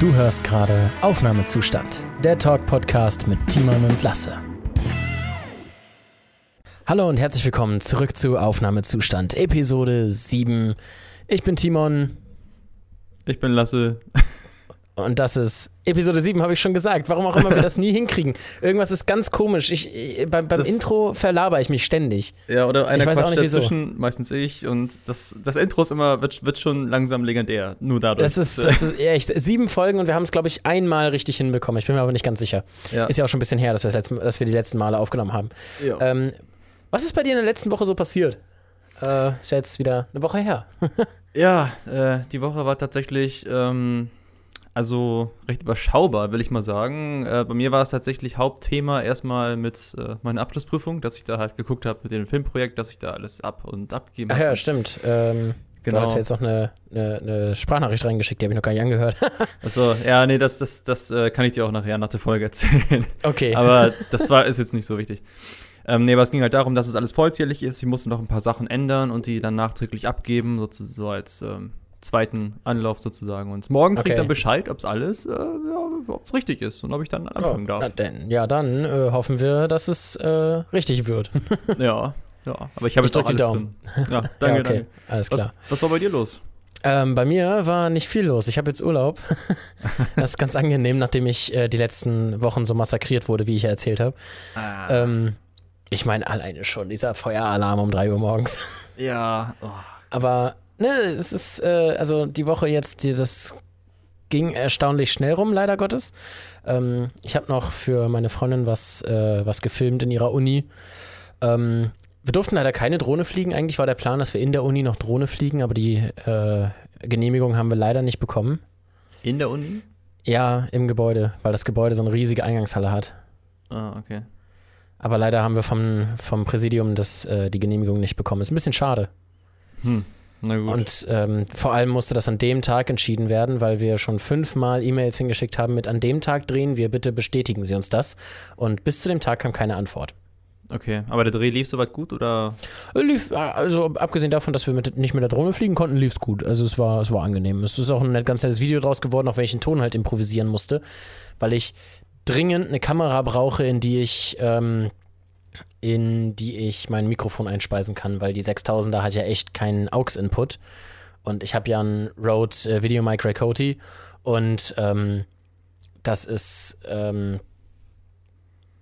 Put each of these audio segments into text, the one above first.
Du hörst gerade Aufnahmezustand, der Talk-Podcast mit Timon und Lasse. Hallo und herzlich willkommen zurück zu Aufnahmezustand, Episode 7. Ich bin Timon. Ich bin Lasse. Und das ist Episode 7, habe ich schon gesagt. Warum auch immer wir das nie hinkriegen. Irgendwas ist ganz komisch. Ich, ich beim, beim Intro verlaber ich mich ständig. Ja, oder einer ich weiß auch nicht, dazwischen, meistens ich. Und das, das Intro ist immer, wird, wird schon langsam legendär. Nur dadurch. Das ist, das ist echt sieben Folgen und wir haben es, glaube ich, einmal richtig hinbekommen. Ich bin mir aber nicht ganz sicher. Ja. Ist ja auch schon ein bisschen her, dass wir, das letzte, dass wir die letzten Male aufgenommen haben. Ja. Ähm, was ist bei dir in der letzten Woche so passiert? Äh, ist ja jetzt wieder eine Woche her. Ja, äh, die Woche war tatsächlich, ähm, also recht überschaubar, will ich mal sagen. Äh, bei mir war es tatsächlich Hauptthema erstmal mit äh, meiner Abschlussprüfung, dass ich da halt geguckt habe mit dem Filmprojekt, dass ich da alles ab und abgegeben Ach habe. ja, stimmt. Ähm, Genau. Du hast ja jetzt noch eine, eine, eine Sprachnachricht reingeschickt, die habe ich noch gar nicht angehört. Also, ja, nee, das, das, das äh, kann ich dir auch nachher nach der Folge erzählen. okay. Aber das war, ist jetzt nicht so wichtig. Ähm, nee, aber es ging halt darum, dass es alles vollzählig ist. Ich musste noch ein paar Sachen ändern und die dann nachträglich abgeben, sozusagen so als ähm, zweiten Anlauf sozusagen. Und morgen kriege ich Okay. dann Bescheid, ob es alles, äh, ja, ob es richtig ist und ob ich dann anfangen ja, darf. denn, ja, dann äh, hoffen wir, dass es äh, richtig wird. Ja, ja. Aber ich habe jetzt auch alles Daumen. drin. Ja, danke, ja, okay. danke. Alles Was, klar. was war bei dir los? Ähm, bei mir war nicht viel los. Ich habe jetzt Urlaub. das ist ganz angenehm, nachdem ich äh, die letzten Wochen so massakriert wurde, wie ich ja erzählt habe. Ah, Ähm, ich meine, alleine schon dieser Feueralarm um 3 Uhr morgens. ja, oh, Aber ne, es ist, äh, also die Woche jetzt, die, das ging erstaunlich schnell rum, leider Gottes. Ähm, ich habe noch für meine Freundin was, äh, was gefilmt in ihrer Uni. Ähm, wir durften leider keine Drohne fliegen. Eigentlich war der Plan, dass wir in der Uni noch Drohne fliegen, aber die äh, Genehmigung haben wir leider nicht bekommen. in der Uni? Ja, im Gebäude, weil das Gebäude so eine riesige Eingangshalle hat. Ah, okay. Aber leider haben wir vom, vom Präsidium das, äh, die Genehmigung nicht bekommen. Ist ein bisschen schade. Hm. Und ähm, vor allem musste das an dem Tag entschieden werden, weil wir schon fünfmal E-Mails hingeschickt haben mit an dem Tag drehen wir, bitte bestätigen Sie uns das. Und bis zu dem Tag kam keine Antwort. okay, aber der Dreh lief soweit gut oder? Äh, Lief, äh, also abgesehen davon, dass wir mit, nicht mit der Drohne fliegen konnten, lief es gut. Also es war, es war angenehm. Es ist auch ein ganz nettes Video draus geworden, auch wenn ich den Ton halt improvisieren musste, weil ich dringend eine Kamera brauche, in die ich ähm, in die ich mein Mikrofon einspeisen kann, weil die 6000er hat ja echt keinen AUX-Input und ich habe ja einen Rode äh, Video Mic Ray Coty und ähm, das ist ähm,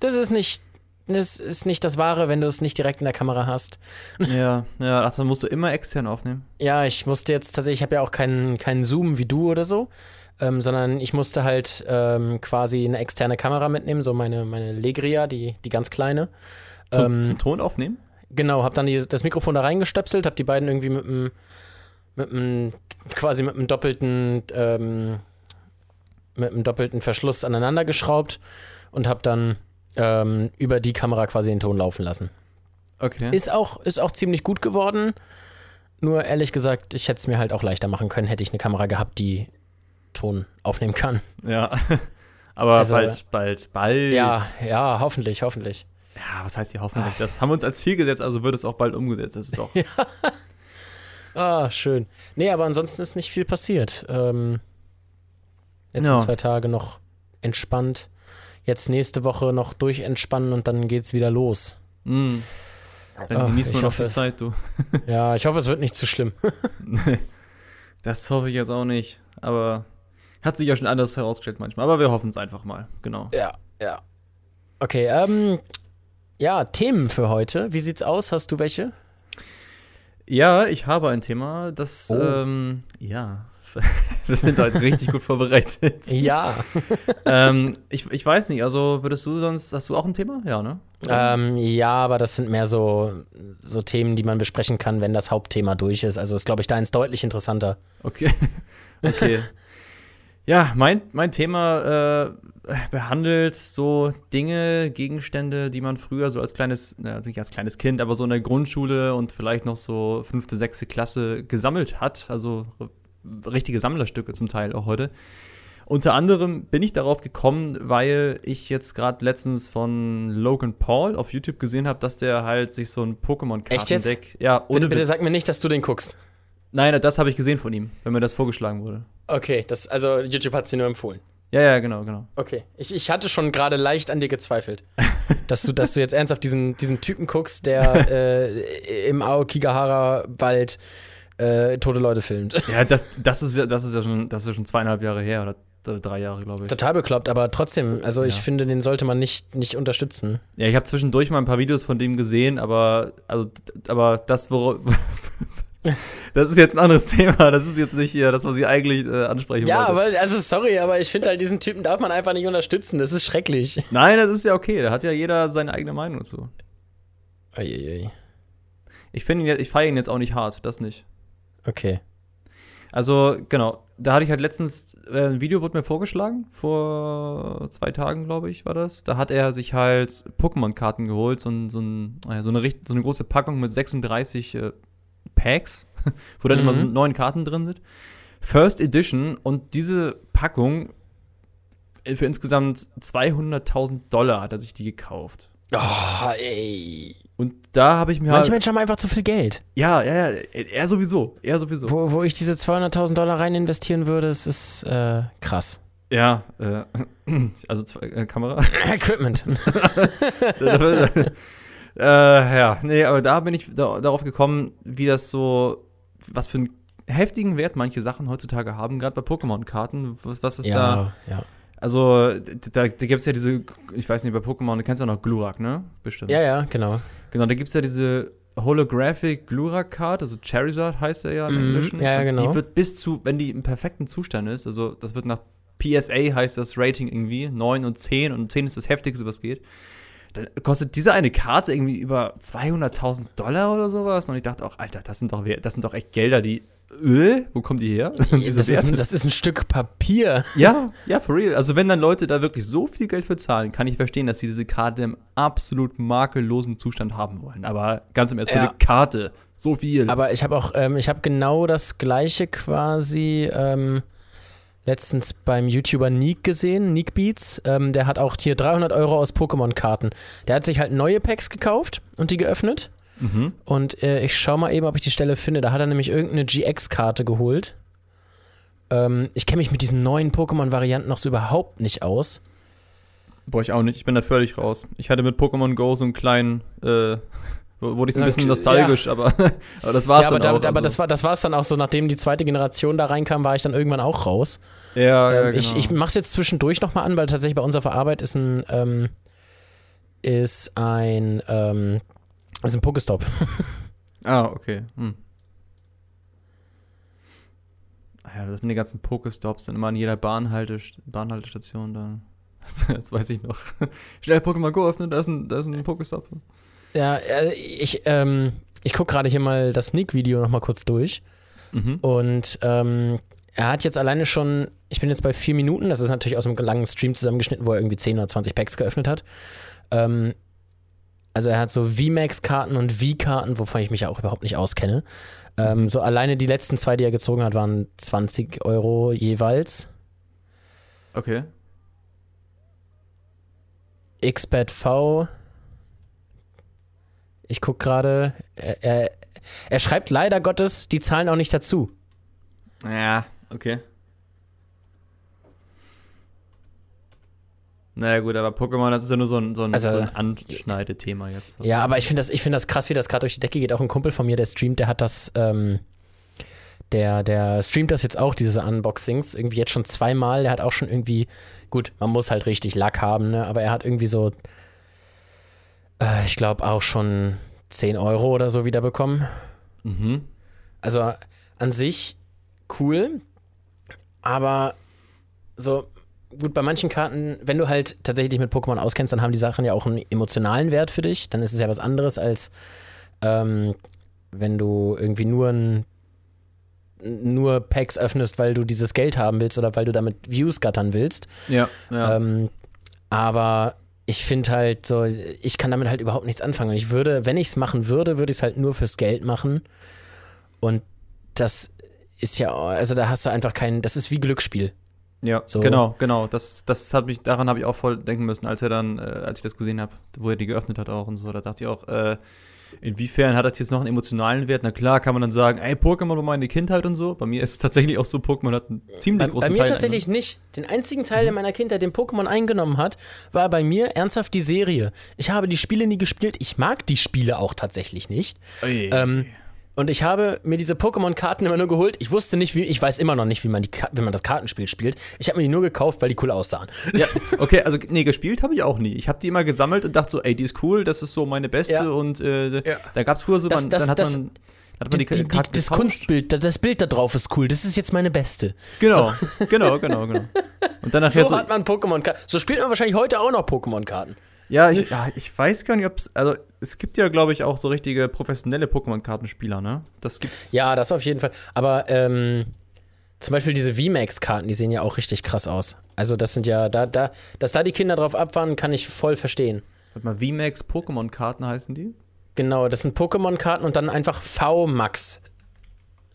das ist nicht das ist nicht das Wahre, wenn du es nicht direkt in der Kamera hast. ja, ja, ach, dann musst du immer extern aufnehmen. Ja, ich musste jetzt tatsächlich, ich habe ja auch keinen keinen Zoom wie du oder so, ähm, sondern ich musste halt ähm, quasi eine externe Kamera mitnehmen, so meine, meine Legria, die, die ganz kleine. Zum, Ähm, zum Ton aufnehmen? Genau, habe dann die, das Mikrofon da reingestöpselt, habe die beiden irgendwie mit einem, mit einem, quasi mit einem doppelten, ähm, mit einem doppelten Verschluss aneinander geschraubt und habe dann ähm, über die Kamera quasi den Ton laufen lassen. Okay. Ist auch, ist auch ziemlich gut geworden. Nur ehrlich gesagt, ich hätte es mir halt auch leichter machen können, hätte ich eine Kamera gehabt, die Ton aufnehmen kann. Ja. Aber Also- bald, bald, bald. Ja, ja, hoffentlich, hoffentlich. Ja, was heißt hier hoffentlich? Das haben wir uns als Ziel gesetzt, also wird es auch bald umgesetzt. Das ist doch. Ah, schön. Nee, aber ansonsten ist nicht viel passiert. Ähm, letzten Ja. zwei Tage noch entspannt. Jetzt nächste Woche noch durchentspannen und dann geht's wieder los. Mm. Dann Ach, genießt man noch die. Zeit, du. Ja, ich hoffe, es wird nicht zu schlimm. das hoffe ich jetzt auch nicht. Aber hat sich ja schon anders herausgestellt manchmal. Aber wir hoffen es einfach mal. Genau. Ja, ja. Okay, ähm, ja, Themen für heute. Wie sieht's aus? Hast du welche? Ja, ich habe ein Thema, das, Oh. ähm, ja. Wir sind heute richtig gut vorbereitet. Ja. ähm, ich, ich weiß nicht, also würdest du sonst, hast du auch ein Thema? Ja, ne? ähm, ja, aber das sind mehr so, so Themen, die man besprechen kann, wenn das Hauptthema durch ist. Also ist, glaube ich, deins deutlich interessanter. Okay. okay. Ja, mein, mein Thema äh, behandelt so Dinge, Gegenstände, die man früher so als kleines, na, nicht als kleines Kind, aber so in der Grundschule und vielleicht noch so fünfte, sechste Klasse gesammelt hat. Also richtige Sammlerstücke zum Teil auch heute. Unter anderem bin ich darauf gekommen, weil ich jetzt gerade letztens von Logan Paul auf YouTube gesehen habe, dass der halt sich so ein? Pokémon-Kartendeck. Ja, ohne Bitte, bitte sag mir nicht, dass du den guckst. Nein, das habe ich gesehen von ihm, wenn mir das vorgeschlagen wurde. Okay, das, also YouTube hat sie nur empfohlen. Ja, ja, genau, genau. Okay. Ich, ich hatte schon gerade leicht an dir gezweifelt. dass, du, dass du jetzt ernsthaft diesen, diesen Typen guckst, der äh, im Aokigahara-Wald äh, tote Leute filmt. Ja, das, das, ist ja, das, ist ja schon, das ist ja schon zweieinhalb Jahre her oder drei Jahre, glaube ich. Total bekloppt, aber trotzdem, also ich Ja. finde, den sollte man nicht, nicht unterstützen. Ja, ich habe zwischendurch mal ein paar Videos von dem gesehen, aber, also, aber das, wor das ist jetzt ein anderes Thema. Das ist jetzt nicht hier das, was ich eigentlich äh, ansprechen Ja, wollte. aber, also sorry, aber ich finde halt, diesen Typen darf man einfach nicht unterstützen. Das ist schrecklich. Nein, das ist ja okay. Da hat ja jeder seine eigene Meinung dazu. Uiuiui. Ich finde ihn jetzt, ich feiere ihn jetzt auch nicht hart, das nicht. Okay. Also, genau, da hatte ich halt letztens, äh, ein Video wurde mir vorgeschlagen, vor zwei Tagen, glaube ich, war das. Da hat er sich halt Pokémon-Karten geholt, so, ein, so, ein, so, eine, so eine große Packung mit 36 äh, Packs, wo dann Mhm. immer so neun Karten drin sind. First Edition und diese Packung äh, für insgesamt 200.000 Dollar hat er sich die gekauft. Oh, ey. Und da habe ich mir Manche halt, Menschen haben einfach zu viel Geld. ja, ja, ja, er sowieso, er sowieso. Wo, wo ich diese 200.000 Dollar rein investieren würde, es ist äh, krass. Ja, äh, also zwei, äh, Kamera. Equipment. äh, ja, nee, aber da bin ich da, darauf gekommen, wie das so, was für einen heftigen Wert manche Sachen heutzutage haben, gerade bei Pokémon-Karten. Was, was ist da? ja, ja. Also, da, da gibt es ja diese, ich weiß nicht, bei Pokémon, du kennst ja noch Glurak, ne? Bestimmt. Ja, ja, genau. Genau, da gibt es ja diese Holographic Glurak-Card, also Charizard heißt er ja im Mhm, Englischen. ja, ja, genau. Die wird bis zu, wenn die im perfekten Zustand ist, also das wird nach PSA heißt das Rating irgendwie, 9 und 10 und 10 ist das heftigste, was geht. Dann kostet diese eine Karte irgendwie über 200.000 Dollar oder sowas. Und ich dachte auch, Alter, das sind doch, das sind doch echt Gelder, die, äh, wo kommen die her? Das ist, ein, das ist ein Stück Papier. Ja, ja, for real. Also wenn dann Leute da wirklich so viel Geld für zahlen, kann ich verstehen, dass sie diese Karte im absolut makellosen Zustand haben wollen. Aber ganz im Ernst, für Ja. eine Karte, so viel. Aber ich habe auch, ähm, ich habe genau das gleiche quasi ähm, letztens beim YouTuber Neek gesehen, Neek Beats. Ähm, der hat auch hier 300 Euro aus Pokémon-Karten. Der hat sich halt neue Packs gekauft und die geöffnet. mhm. Und äh, ich schau mal eben, ob ich die Stelle finde. Da hat er nämlich irgendeine GX-Karte geholt. Ähm, ich kenne mich mit diesen neuen Pokémon-Varianten noch so überhaupt nicht aus. Boah, ich auch nicht. Ich bin da völlig raus. Ich hatte mit Pokémon Go so einen kleinen, äh, wurde ich so ein bisschen nostalgisch, aber, aber das war's ja, aber, dann da, auch. aber also. das war das war's dann auch so, nachdem die zweite Generation da reinkam, war ich dann irgendwann auch raus. ja, ja, Ähm, genau. ich, ich mach's jetzt zwischendurch nochmal an, weil tatsächlich bei uns auf der Arbeit ist ein, ähm, ist ein, ähm, ist ein Pokestop. ah, okay. Hm. Ah Ja, das sind die ganzen Pokestops dann immer an jeder Bahnhalte, Bahnhaltestation dann. Das weiß ich noch. Schnell Pokémon Go öffnen, da ist ein, da ist ein Pokestop. Ja, äh, ich, ähm, ich guck gerade hier mal das Sneak-Video nochmal kurz durch. Mhm. Und ähm, er hat jetzt alleine schon, ich bin jetzt bei vier Minuten, das ist natürlich aus einem langen Stream zusammengeschnitten, wo er irgendwie 10 oder 20 Packs geöffnet hat. Ähm, also er hat so VMAX-Karten und V-Karten, wovon ich mich ja auch überhaupt nicht auskenne. Ähm, so alleine die letzten zwei, die er gezogen hat, waren 20 Euro jeweils. Okay. XBET V. Ich guck gerade. Er, er, er schreibt leider Gottes die Zahlen auch nicht dazu. Ja, okay. Naja, gut, aber Pokémon, das ist ja nur so ein, so ein, Also- so ein Anschneidethema jetzt. Ja, aber ich finde das, ich find das krass, wie das gerade durch die Decke geht. Auch ein Kumpel von mir, der streamt, der hat das, ähm, der, der streamt das jetzt auch, diese Unboxings, irgendwie jetzt schon zweimal. Der hat auch schon irgendwie, gut, man muss halt richtig Lack haben, ne? Aber er hat irgendwie so, äh, ich glaube auch schon 10 Euro oder so wieder bekommen. Mhm. Also an sich cool, aber so gut bei manchen Karten, wenn du halt tatsächlich dich mit Pokémon auskennst, dann haben die Sachen ja auch einen emotionalen Wert für dich. Dann ist es ja was anderes als ähm, wenn du irgendwie nur ein nur Packs öffnest, weil du dieses Geld haben willst oder weil du damit Views gattern willst. Ja, ja. Ähm, aber ich finde halt so, ich kann damit halt überhaupt nichts anfangen. Und ich würde, wenn ich es machen würde, würde ich es halt nur fürs Geld machen. Und das ist ja, also da hast du einfach keinen, das ist wie Glücksspiel. ja, so- genau, genau. Das, das hat mich, daran habe ich auch voll denken müssen, als er dann, äh, als ich das gesehen habe, wo er die geöffnet hat auch und so. Da dachte ich auch, äh, inwiefern hat das jetzt noch einen emotionalen Wert? Na klar, kann man dann sagen, ey, Pokémon war meine Kindheit und so. Bei mir ist es tatsächlich auch so, Pokémon hat einen ziemlich Bei, großen bei mir Teil tatsächlich nicht. Den einzigen Teil in meiner Kindheit, den Pokémon eingenommen hat, war bei mir ernsthaft die Serie. Ich habe die Spiele nie gespielt. Ich mag die Spiele auch tatsächlich nicht. Ähm, und ich habe mir diese Pokémon-Karten immer nur geholt. Ich wusste nicht, wie, ich weiß immer noch nicht, wie man, die, wie man das Kartenspiel spielt. Ich habe mir die nur gekauft, weil die cool aussahen. Ja, okay, also nee, gespielt habe ich auch nie. Ich habe die immer gesammelt und dachte so, ey, die ist cool, das ist so meine beste Ja. und äh, Ja. da gab's früher so, Das- man, das- dann hat das- man, hat man die, Die, die, das. Kunstbild, da- das Bild da drauf ist cool. Das ist jetzt meine beste. Genau, genau, genau, genau. Und dann nachher So so, hat man Pokémon-Karten. So spielt man wahrscheinlich heute auch noch Pokémon-Karten. Ja, ich, ja, ich weiß gar nicht, ob es, also es gibt ja, glaube ich, auch so richtige professionelle Pokémon-Kartenspieler, ne? Das gibt's. Ja, das auf jeden Fall. Aber ähm, zum Beispiel diese VMAX-Karten, die sehen ja auch richtig krass aus. Also das sind ja, da, da, dass da die Kinder drauf abfahren, kann ich voll verstehen. Warte mal, VMAX Pokémon-Karten heißen die? Genau, das sind Pokémon-Karten und dann einfach VMAX.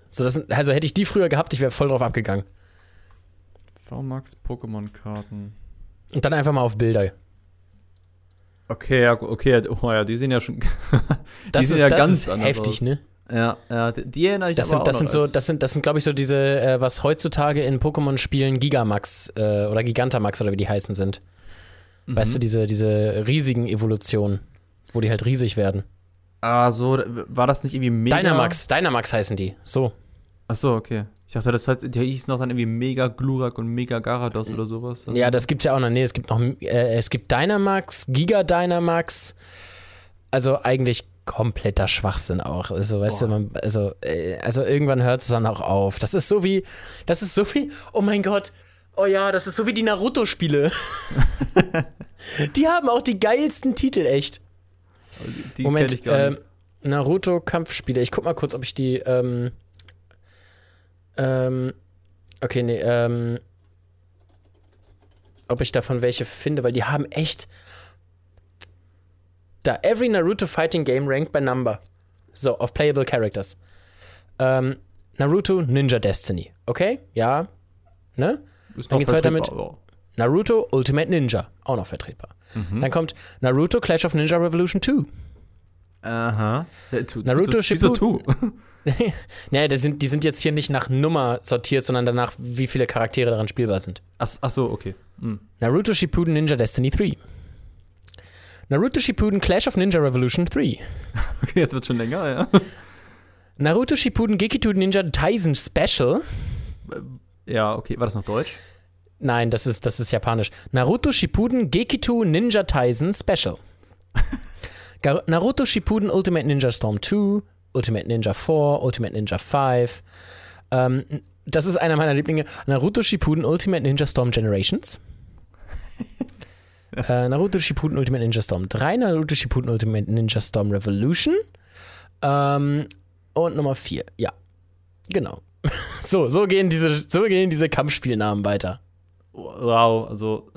So, das sind, also hätte ich die früher gehabt, ich wäre voll drauf abgegangen. VMAX Pokémon-Karten. Und dann einfach mal auf Bilder. Okay, ja, okay, oh ja, die sehen ja schon. Das ist, ja das ganz ist heftig, aus. ne? Ja, ja, die, erinnere ich Das aber sind, das auch sind so, das sind, das sind, glaube ich, so diese, äh, was heutzutage in Pokémon-Spielen Gigamax äh, oder Gigantamax oder wie die heißen sind. Mhm. Weißt du, diese, diese riesigen Evolutionen, wo die halt riesig werden. Ah, so, war das nicht irgendwie mega? Dynamax, Dynamax heißen die. So. Ach so, okay. Ich dachte, das heißt, die hießen noch dann irgendwie Mega Glurak und Mega Garados oder sowas. Ja, das gibt's ja auch noch. Nee, es gibt noch, äh, es gibt Dynamax, Giga Dynamax. Also eigentlich kompletter Schwachsinn auch. Also, weißt Boah. du, man, also, äh, also irgendwann hört es dann auch auf. Das ist so wie, das ist so wie, oh mein Gott, oh ja, das ist so wie die Naruto-Spiele. die haben auch die geilsten Titel, echt. die kenn Moment, ich gar nicht. Naruto-Kampfspiele. Ich guck mal kurz, ob ich die, ähm, ähm, okay, nee, ähm, ob ich davon welche finde, weil die haben echt da every Naruto Fighting Game ranked by number. So, of playable characters. Ähm, Naruto Ninja Destiny. Okay, ja. Ne? Ist dann geht's weiter vertretbar, Naruto Ultimate Ninja. Auch noch vertretbar. Mhm. Dann kommt Naruto Clash of Ninja Revolution 2. ja. Aha. Äh, Naruto tu? naja, die sind, die sind jetzt hier nicht nach Nummer sortiert, sondern danach, wie viele Charaktere daran spielbar sind. Ach, ach so, okay. Hm. Naruto Shippuden Ninja Destiny 3. Naruto Shippuden Clash of Ninja Revolution 3. Okay, jetzt wird schon länger, ja. Naruto Shippuden Gekitu Ninja Taisen Special. Ja, okay. War das noch Deutsch? Nein, das ist, das ist japanisch. Naruto Shippuden Gekitu Ninja Taisen Special. Naruto Shippuden Ultimate Ninja Storm 2, Ultimate Ninja 4, Ultimate Ninja 5. Ähm, das ist einer meiner Lieblinge. Naruto Shippuden Ultimate Ninja Storm Generations. äh, Naruto Shippuden Ultimate Ninja Storm 3, Naruto Shippuden Ultimate Ninja Storm Revolution. Ähm, und Nummer 4, ja. Genau. So, so gehen diese, so gehen diese Kampfspielnamen weiter. Wow, also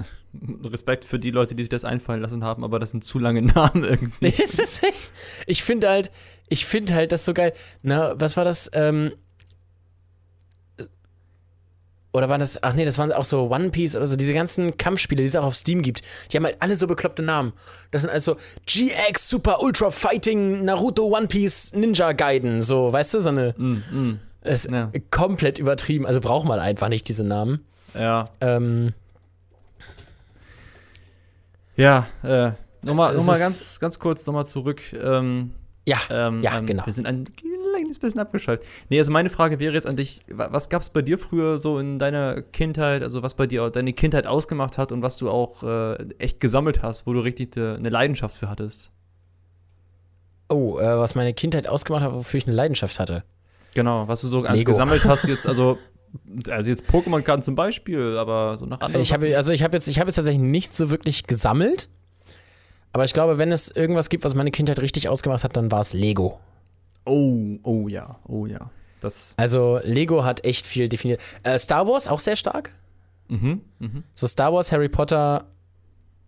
Respekt für die Leute, die sich das einfallen lassen haben, aber das sind zu lange Namen irgendwie. Ich finde halt, ich finde halt das so geil. Na, was war das? Ähm, oder waren das, ach nee, das waren auch so One Piece oder so, diese ganzen Kampfspiele, die es auch auf Steam gibt. Die haben halt alle so bekloppte Namen. Das sind also GX Super Ultra Fighting Naruto One Piece Ninja Gaiden, so, weißt du, so eine, Mm, mm. ist Ja. komplett übertrieben. Also braucht man einfach nicht diese Namen. Ja, Ähm, ja, äh, nochmal noch mal ist- ganz, ganz kurz nochmal zurück. Ähm, ja, ähm, ja, ähm, genau. Wir sind ein kleines bisschen abgeschaltet. Nee, also meine Frage wäre jetzt an dich, wa- was gab es bei dir früher so in deiner Kindheit, also was bei dir deine Kindheit ausgemacht hat und was du auch äh, echt gesammelt hast, wo du richtig äh, eine Leidenschaft für hattest? Oh, äh, was meine Kindheit ausgemacht hat, wofür ich eine Leidenschaft hatte. Genau, was du so Lego. gesammelt hast jetzt, also also jetzt Pokémon-Karten zum Beispiel, aber so nach anderen Ich habe also ich habe jetzt ich habe jetzt tatsächlich nichts so wirklich gesammelt. Aber ich glaube, wenn es irgendwas gibt, was meine Kindheit richtig ausgemacht hat, dann war es Lego. Oh, oh ja, oh ja. Das. Also Lego hat echt viel definiert. Äh, Star Wars auch sehr stark. Mhm, mhm. So Star Wars, Harry Potter,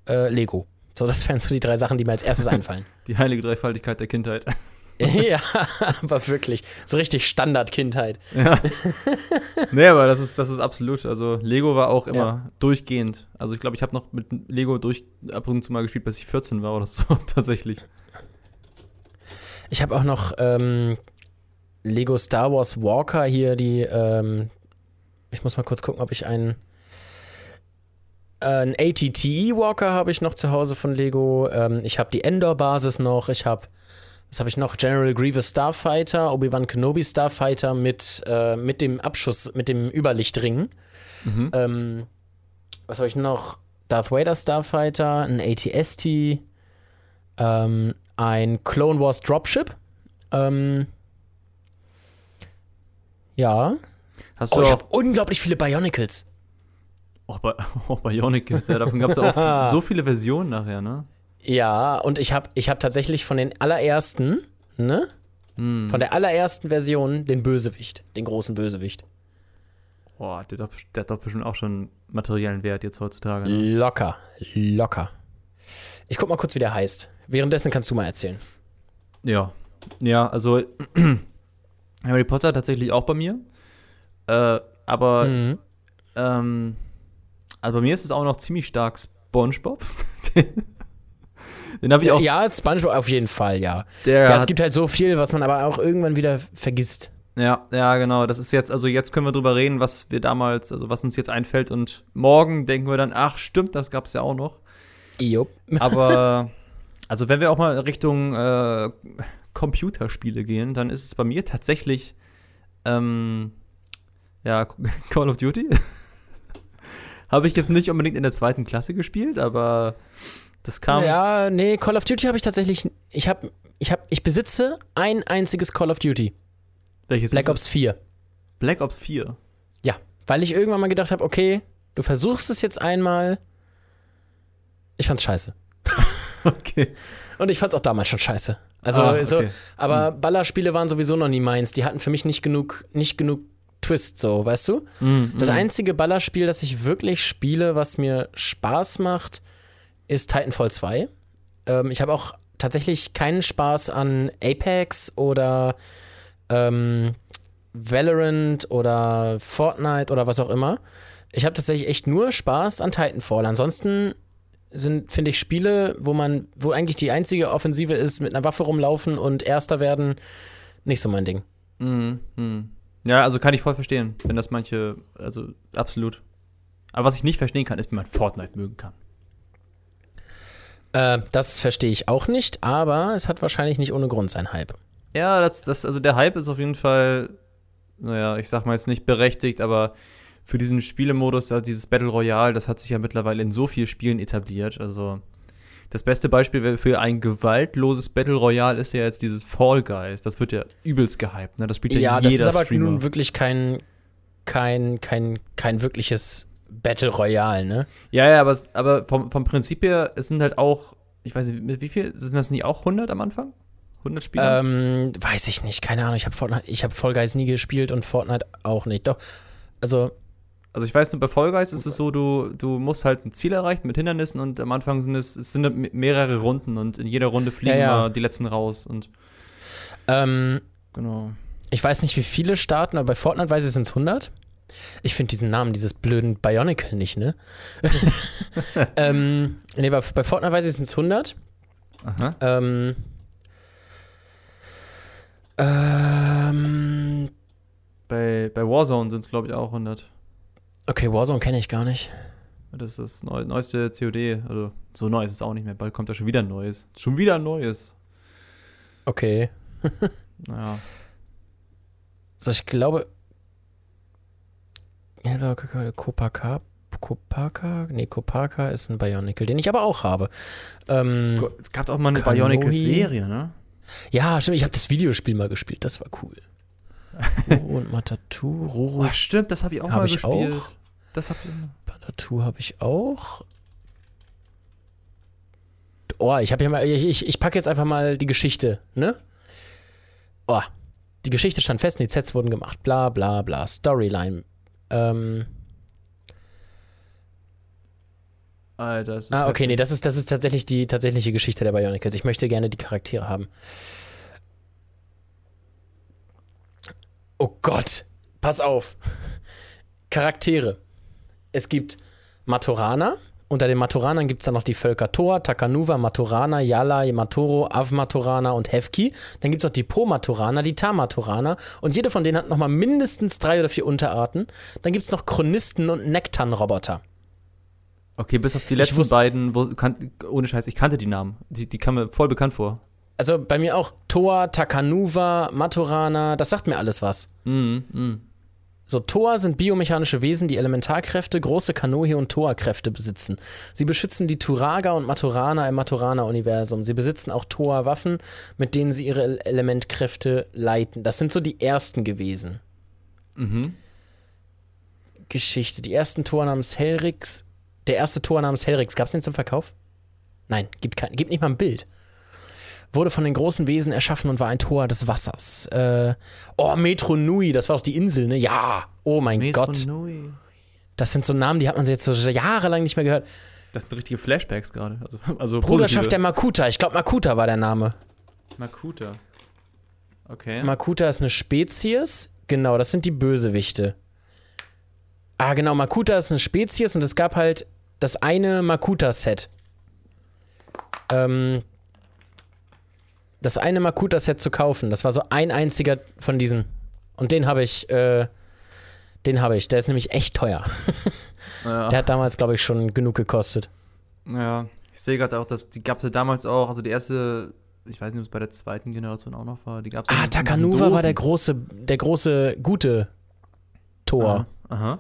äh, Lego. So, das wären so die drei Sachen, die mir als erstes einfallen. Die heilige Dreifaltigkeit der Kindheit. ja, aber wirklich. So richtig Standard-Kindheit. ja. nee, aber das ist, das ist absolut. Also Lego war auch immer Ja. durchgehend. Also ich glaube, ich habe noch mit Lego durch ab und zu mal gespielt, bis ich 14 war oder so, tatsächlich. Ich habe auch noch ähm, Lego Star Wars Walker hier, die, ähm, ich muss mal kurz gucken, ob ich einen, äh, einen ATTE Walker habe ich noch zu Hause von Lego. Ähm, ich habe die Endor-Basis noch. Ich habe, was habe ich noch? General Grievous Starfighter, Obi-Wan Kenobi Starfighter mit, äh, mit dem Abschuss, mit dem Überlichtring. Mhm. Ähm, was habe ich noch? Darth Vader Starfighter, ein ATST, ähm, ein Clone Wars Dropship. Ähm, ja. Hast Oh, du ich auch habe unglaublich viele Bionicles. oh, Bi oh, Bionic jetzt, ja, davon gab es auch so viele Versionen nachher, ne? Ja, und ich habe ich hab tatsächlich von den allerersten, ne? Hm. Von der allerersten Version den Bösewicht, den großen Bösewicht. Boah, der, hat doch- der hat doch bestimmt auch schon materiellen Wert jetzt heutzutage. Ne? Locker, locker. Ich guck mal kurz, wie der heißt. Währenddessen kannst du mal erzählen. Ja. Ja, also Harry Potter tatsächlich auch bei mir. Äh, aber Mhm. ähm, also bei mir ist es auch noch ziemlich stark SpongeBob. Den habe ich auch. Ja, SpongeBob auf jeden Fall, ja. der Ja, es gibt halt so viel, was man aber auch irgendwann wieder vergisst. Ja, ja, genau. Das ist jetzt, also jetzt können wir drüber reden, was wir damals, also was uns jetzt einfällt. Und morgen denken wir dann, ach, stimmt, das gab es ja auch noch. Jupp. Aber, also wenn wir auch mal Richtung äh, Computerspiele gehen, dann ist es bei mir tatsächlich, ähm, ja, Call of Duty. Habe ich jetzt nicht unbedingt in der zweiten Klasse gespielt, aber das kam. Ja, nee, Call of Duty habe ich tatsächlich. Ich habe, ich habe, ich besitze ein einziges Call of Duty. Welches Black Ops 4. es? Black Ops 4. Ja, weil ich irgendwann mal gedacht habe, okay, du versuchst es jetzt einmal. Ich fand's scheiße. Okay. Und ich fand's auch damals schon scheiße. Also, Ah, so, okay. aber Ballerspiele waren sowieso noch nie meins. Die hatten für mich nicht genug, nicht genug Twist, so, weißt du? Mm, Das mm. einzige Ballerspiel, das ich wirklich spiele, was mir Spaß macht, ist Titanfall 2. Ähm, ich habe auch tatsächlich keinen Spaß an Apex oder ähm, Valorant oder Fortnite oder was auch immer. Ich habe tatsächlich echt nur Spaß an Titanfall. Ansonsten sind, finde ich, Spiele, wo man, wo eigentlich die einzige Offensive ist, mit einer Waffe rumlaufen und Erster werden, nicht so mein Ding. Mhm, mhm. Ja, also kann ich voll verstehen, wenn das manche, also absolut. Aber was ich nicht verstehen kann, ist, wie man Fortnite mögen kann. Äh, das verstehe ich auch nicht, aber es hat wahrscheinlich nicht ohne Grund sein Hype. Ja, das, das, also der Hype ist auf jeden Fall, naja, ich sag mal jetzt nicht berechtigt, aber für diesen Spielemodus, also dieses Battle Royale, das hat sich ja mittlerweile in so vielen Spielen etabliert. Also das beste Beispiel für ein gewaltloses Battle Royale ist ja jetzt dieses Fall Guys. Das wird ja übelst gehypt, ne? Das spielt ja, Ja, das jeder ist aber Streamer. nun wirklich kein, kein, kein, kein wirkliches Battle Royale, ne? Ja, ja, aber, aber vom, vom Prinzip her, es sind halt auch, ich weiß nicht, mit wie viel, sind das nicht auch 100 am Anfang? 100 Spieler? Ähm, weiß ich nicht, keine Ahnung. Ich habe Fortnite, ich habe Fall Guys nie gespielt und Fortnite auch nicht. Doch, also Also ich weiß nur, bei Fall Guys ist es so, du, du musst halt ein Ziel erreichen mit Hindernissen und am Anfang sind es, es sind me- mehrere Runden und in jeder Runde fliegen Ja, ja. die letzten raus und ähm, genau. ich weiß nicht, wie viele starten, aber bei Fortnite weiß ich, sind es 100. Ich finde diesen Namen, dieses blöden Bionicle nicht, ne? ähm, nee, bei, bei Fortnite weiß ich, sind es 100. Aha. Ähm, ähm, Bei, bei Warzone sind es, glaube ich, auch 100. okay, Warzone kenne ich gar nicht. Das ist das neu, neueste COD. Also so neu ist es auch nicht mehr. Bald kommt da schon wieder ein neues. Schon wieder ein neues. Okay. Naja. So, ich glaube. Ja, Kopaka. Kopaka? Nee, Kopaka ist ein Bionicle, den ich aber auch habe. Ähm, Es gab auch mal eine. Bionicle-Serie, ne? ja, stimmt, ich habe das Videospiel mal gespielt, das war cool. Roro und Matatu. Roro Oh, stimmt, das habe ich auch Hab mal ich gespielt. auch. Das habe ich immer. Matatu habe ich auch. Oh, ich habe hier mal. Ich, ich, ich packe jetzt einfach mal die Geschichte, ne? Oh, die Geschichte stand fest, die Sets wurden gemacht. Bla, bla, bla. Storyline. Ähm. Alter, das ist Ah, okay, heftig. nee, das ist, das ist tatsächlich die tatsächliche Geschichte der Bionicles. Ich möchte gerne die Charaktere haben. Oh Gott, pass auf. Charaktere. Es gibt Matorana, unter den Maturanern gibt es dann noch die Völker Toa, Takanuva, Maturana, Yala, Matoro, Avmaturana und Hefki. Dann gibt es noch die Po-Maturaner, die Ta-Maturaner und jede von denen hat nochmal mindestens drei oder vier Unterarten. Dann gibt es noch Chronisten und Nektan-Roboter. Okay, bis auf die letzten wusste- beiden, wo, kan, ohne Scheiß, ich kannte die Namen. Die, die kamen mir voll bekannt vor. Also bei mir auch Toa, Takanuva, Maturana, das sagt mir alles was. Mhm, mhm. So, Toa sind biomechanische Wesen, die Elementarkräfte, große Kanohi und Toa-Kräfte besitzen. Sie beschützen die Turaga und Maturana im Maturana-Universum. Sie besitzen auch Toa-Waffen, mit denen sie ihre Ele- Elementkräfte leiten. Das sind so die ersten gewesen. Mhm. Geschichte. Die ersten Toa namens Helrix. Der erste Toa namens Helrix, gab es den zum Verkauf? Nein, gibt, kein, gibt nicht mal ein Bild. Wurde von den großen Wesen erschaffen und war ein Tor des Wassers. Äh, oh, Metro Nui, das war doch die Insel, ne? Ja. Oh mein Gott. Nui. Das sind so Namen, die hat man jetzt so jahrelang nicht mehr gehört. Das sind richtige Flashbacks gerade. Also, also Bruderschaft der positive. Makuta. Ich glaube, Makuta war der Name. Makuta. Okay. Makuta ist eine Spezies. Genau, das sind die Bösewichte. Ah, genau, Makuta ist eine Spezies und es gab halt das eine Makuta-Set. Ähm, das eine Makuta-Set zu kaufen. Das war so ein einziger von diesen. Und den habe ich, äh, den habe ich. Der ist nämlich echt teuer. ja. Der hat damals, glaube ich, schon genug gekostet. ja. Ich sehe gerade auch, dass die gab es ja damals auch, also die erste, ich weiß nicht, ob es bei der zweiten Generation auch noch war, die gab es Ah, Takanuva war der große, der große, gute Tor. Aha. Aha.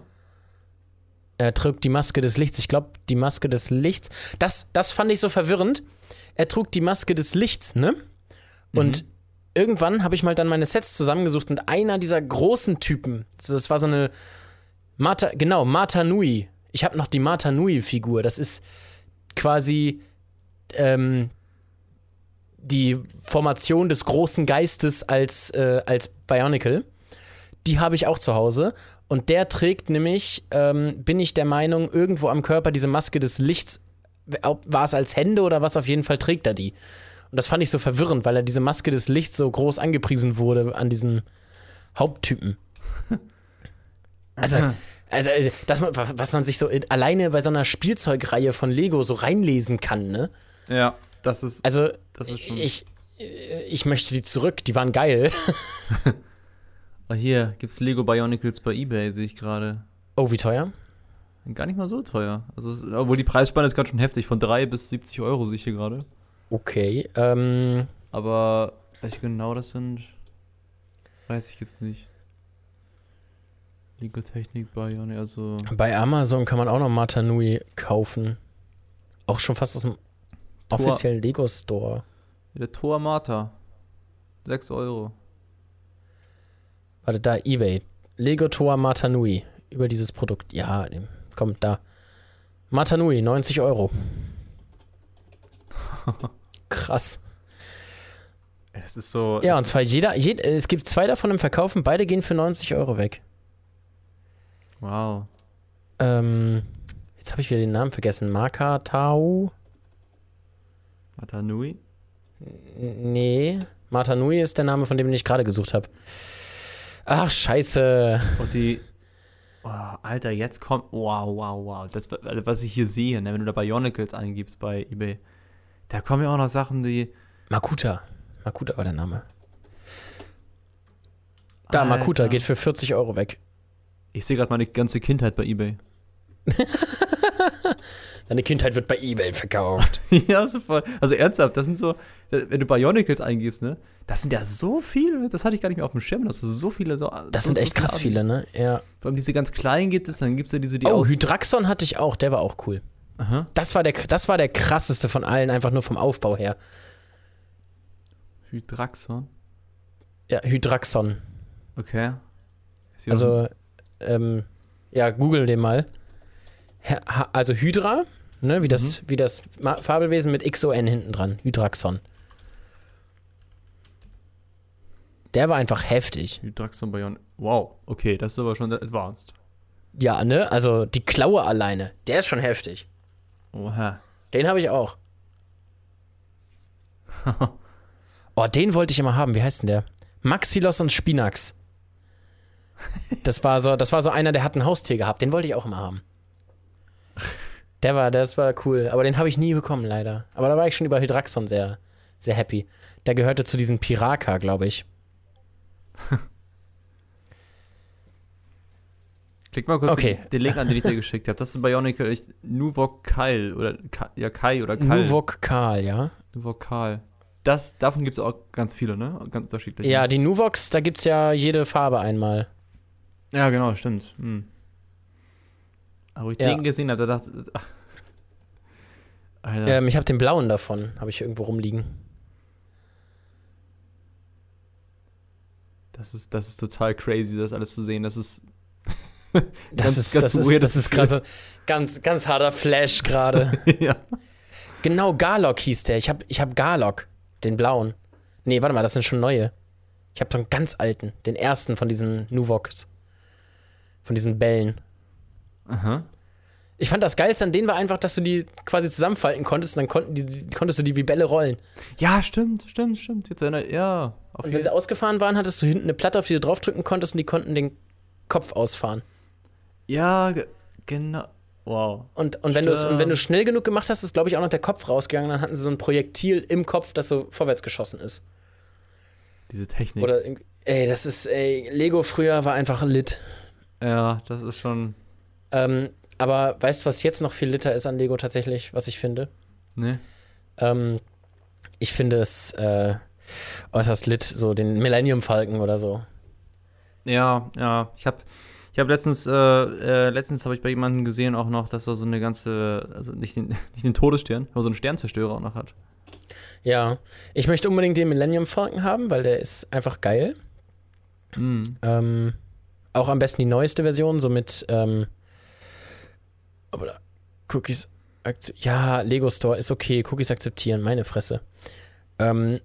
Er trug die Maske des Lichts. Ich glaube, die Maske des Lichts. Das, das fand ich so verwirrend. Er trug die Maske des Lichts, ne? Und irgendwann habe ich mal dann meine Sets zusammengesucht und einer dieser großen Typen, das war so eine Mata, genau, Mata Nui. Ich habe noch die Mata Nui-Figur. Das ist quasi ähm, die Formation des großen Geistes als, äh, als Bionicle. Die habe ich auch zu Hause. Und der trägt nämlich, ähm, bin ich der Meinung, irgendwo am Körper diese Maske des Lichts. War es als Hände oder was? Auf jeden Fall trägt er die. Und das fand ich so verwirrend, weil er diese Maske des Lichts so groß angepriesen wurde an diesem Haupttypen. Also, also dass man, was man sich so in, alleine bei so einer Spielzeugreihe von Lego so reinlesen kann, ne? Ja, das ist, Also, das ist ich, ich möchte die zurück, die waren geil. Ah, hier gibt's Lego Bionicles bei eBay, sehe ich gerade. Oh, wie teuer? Gar nicht mal so teuer. Also, obwohl die Preisspanne ist gerade schon heftig, von 3 bis 70 Euro sehe ich hier gerade. Okay, ähm, Aber welche genau das sind, weiß ich jetzt nicht. Lego Technik Bionic, also. bei Amazon kann man auch noch Matanui kaufen. Auch schon fast aus dem Tor- offiziellen Lego Store. Der Tor Mata. 6 Euro. Warte, da, Ebay. Lego Toa Matanui. Über dieses Produkt. Ja, nee, kommt da. Matanui, 90 Euro. Krass. Es ist so. Ja, und zwar jeder, jed, es gibt zwei davon im Verkauf und beide gehen für 90 Euro weg. Wow. Ähm, jetzt habe ich wieder den Namen vergessen. Maka Tau? Matanui? Nee. Matanui ist der Name, von dem den ich gerade gesucht habe. Ach, scheiße. Und die. Oh, Alter, jetzt kommt. Wow, wow, wow. Das, was ich hier sehe, ne, wenn du da Bionicles eingibst bei eBay, da kommen ja auch noch Sachen, die. Makuta. Makuta war der Name. Da, Alter. Makuta geht für 40 Euro weg. Ich sehe gerade meine ganze Kindheit bei eBay. Deine Kindheit wird bei Ebay verkauft. ja, so voll. Also ernsthaft, das sind so, wenn du Bionicles eingibst, ne? Das sind ja so viele, das hatte ich gar nicht mehr auf dem Schirm, das sind so viele. So, Das sind so echt krass viele, ne? Ja. Vor allem diese ganz kleinen gibt es, dann gibt es ja diese, die Oh. Hydraxon hatte ich auch, der war auch cool. Aha. Das war, der, das war der krasseste von allen, einfach nur vom Aufbau her. Hydraxon. Ja, Hydraxon. Okay. Also, ähm, ja, google den mal. Also Hydra, ne, wie das, wie das Fabelwesen mit XON hinten dran. Hydraxon. Der war einfach heftig. Hydraxon Bionic. Wow, okay, das ist aber schon advanced. Ja, ne? Also die Klaue alleine, der ist schon heftig. Oha. Den habe ich auch. oh, den wollte ich immer haben. Wie heißt denn der? Maxilos und Spinax. Das war so, das war so einer, der hat ein Haustier gehabt. Den wollte ich auch immer haben. Der war, das war cool. Aber den habe ich nie bekommen, leider. Aber da war ich schon über Hydraxon sehr, sehr happy. Der gehörte zu diesen Piraka, glaube ich. Klick mal kurz Okay. den, den Link an, den ich dir geschickt habe. Das ist Bionicle ich, Nuvok Kyle oder Ka, ja Kai oder Kyle. Nuvok Karl, ja? Nuvok Kyle. Das, davon gibt es auch ganz viele, ne? Ganz unterschiedliche. Ja, die Nuvox, da gibt es ja jede Farbe einmal. Ja, genau, stimmt. Hm. Aber wo ich Ja. den gesehen habe, da dachte ich. Ähm, ich habe den blauen davon, habe ich irgendwo rumliegen. Das ist, das ist total crazy, das alles zu sehen. Das ist. Das Ganz- ist, ganz das, ist, weird, das ist gerade ganz, ganz harter Flash gerade. ja. genau, Garlock hieß der. Ich habe ich hab Garlock, den blauen. Nee, warte mal, das sind schon neue. Ich habe so einen ganz alten, den ersten von diesen Nuvox. Von diesen Bällen. Aha. Ich fand das Geilste an denen war einfach, dass du die quasi zusammenfalten konntest und dann konnten die, konntest du die wie Bälle rollen. Ja, stimmt, stimmt, stimmt. Jetzt erinnere ja. Und wenn sie ausgefahren waren, hattest du hinten eine Platte, auf die du draufdrücken konntest und die konnten den Kopf ausfahren. Ja, ge genau. Wow. Und, und, wenn und wenn du schnell genug gemacht hast, ist, glaube ich, auch noch der Kopf rausgegangen. Dann hatten sie so ein Projektil im Kopf, das so vorwärts geschossen ist. Diese Technik. Oder, ey, das ist, ey, Lego früher war einfach lit. ja, das ist schon. Ähm, aber weißt du, was jetzt noch viel litter ist an Lego tatsächlich, was ich finde? Ne? Ähm, ich finde es äh, äußerst lit, so den Millennium Falcon oder so. Ja, ja. Ich habe ich hab letztens, äh, äh, letztens habe ich bei jemandem gesehen auch noch, dass er so eine ganze, also nicht den, nicht den Todesstern, aber so einen Sternzerstörer auch noch hat. Ja, ich möchte unbedingt den Millennium Falcon haben, weil der ist einfach geil. Mhm. Ähm, auch am besten die neueste Version, so mit ähm, Cookies. Ja, Lego Store ist okay, Cookies akzeptieren, meine Fresse. Ähm,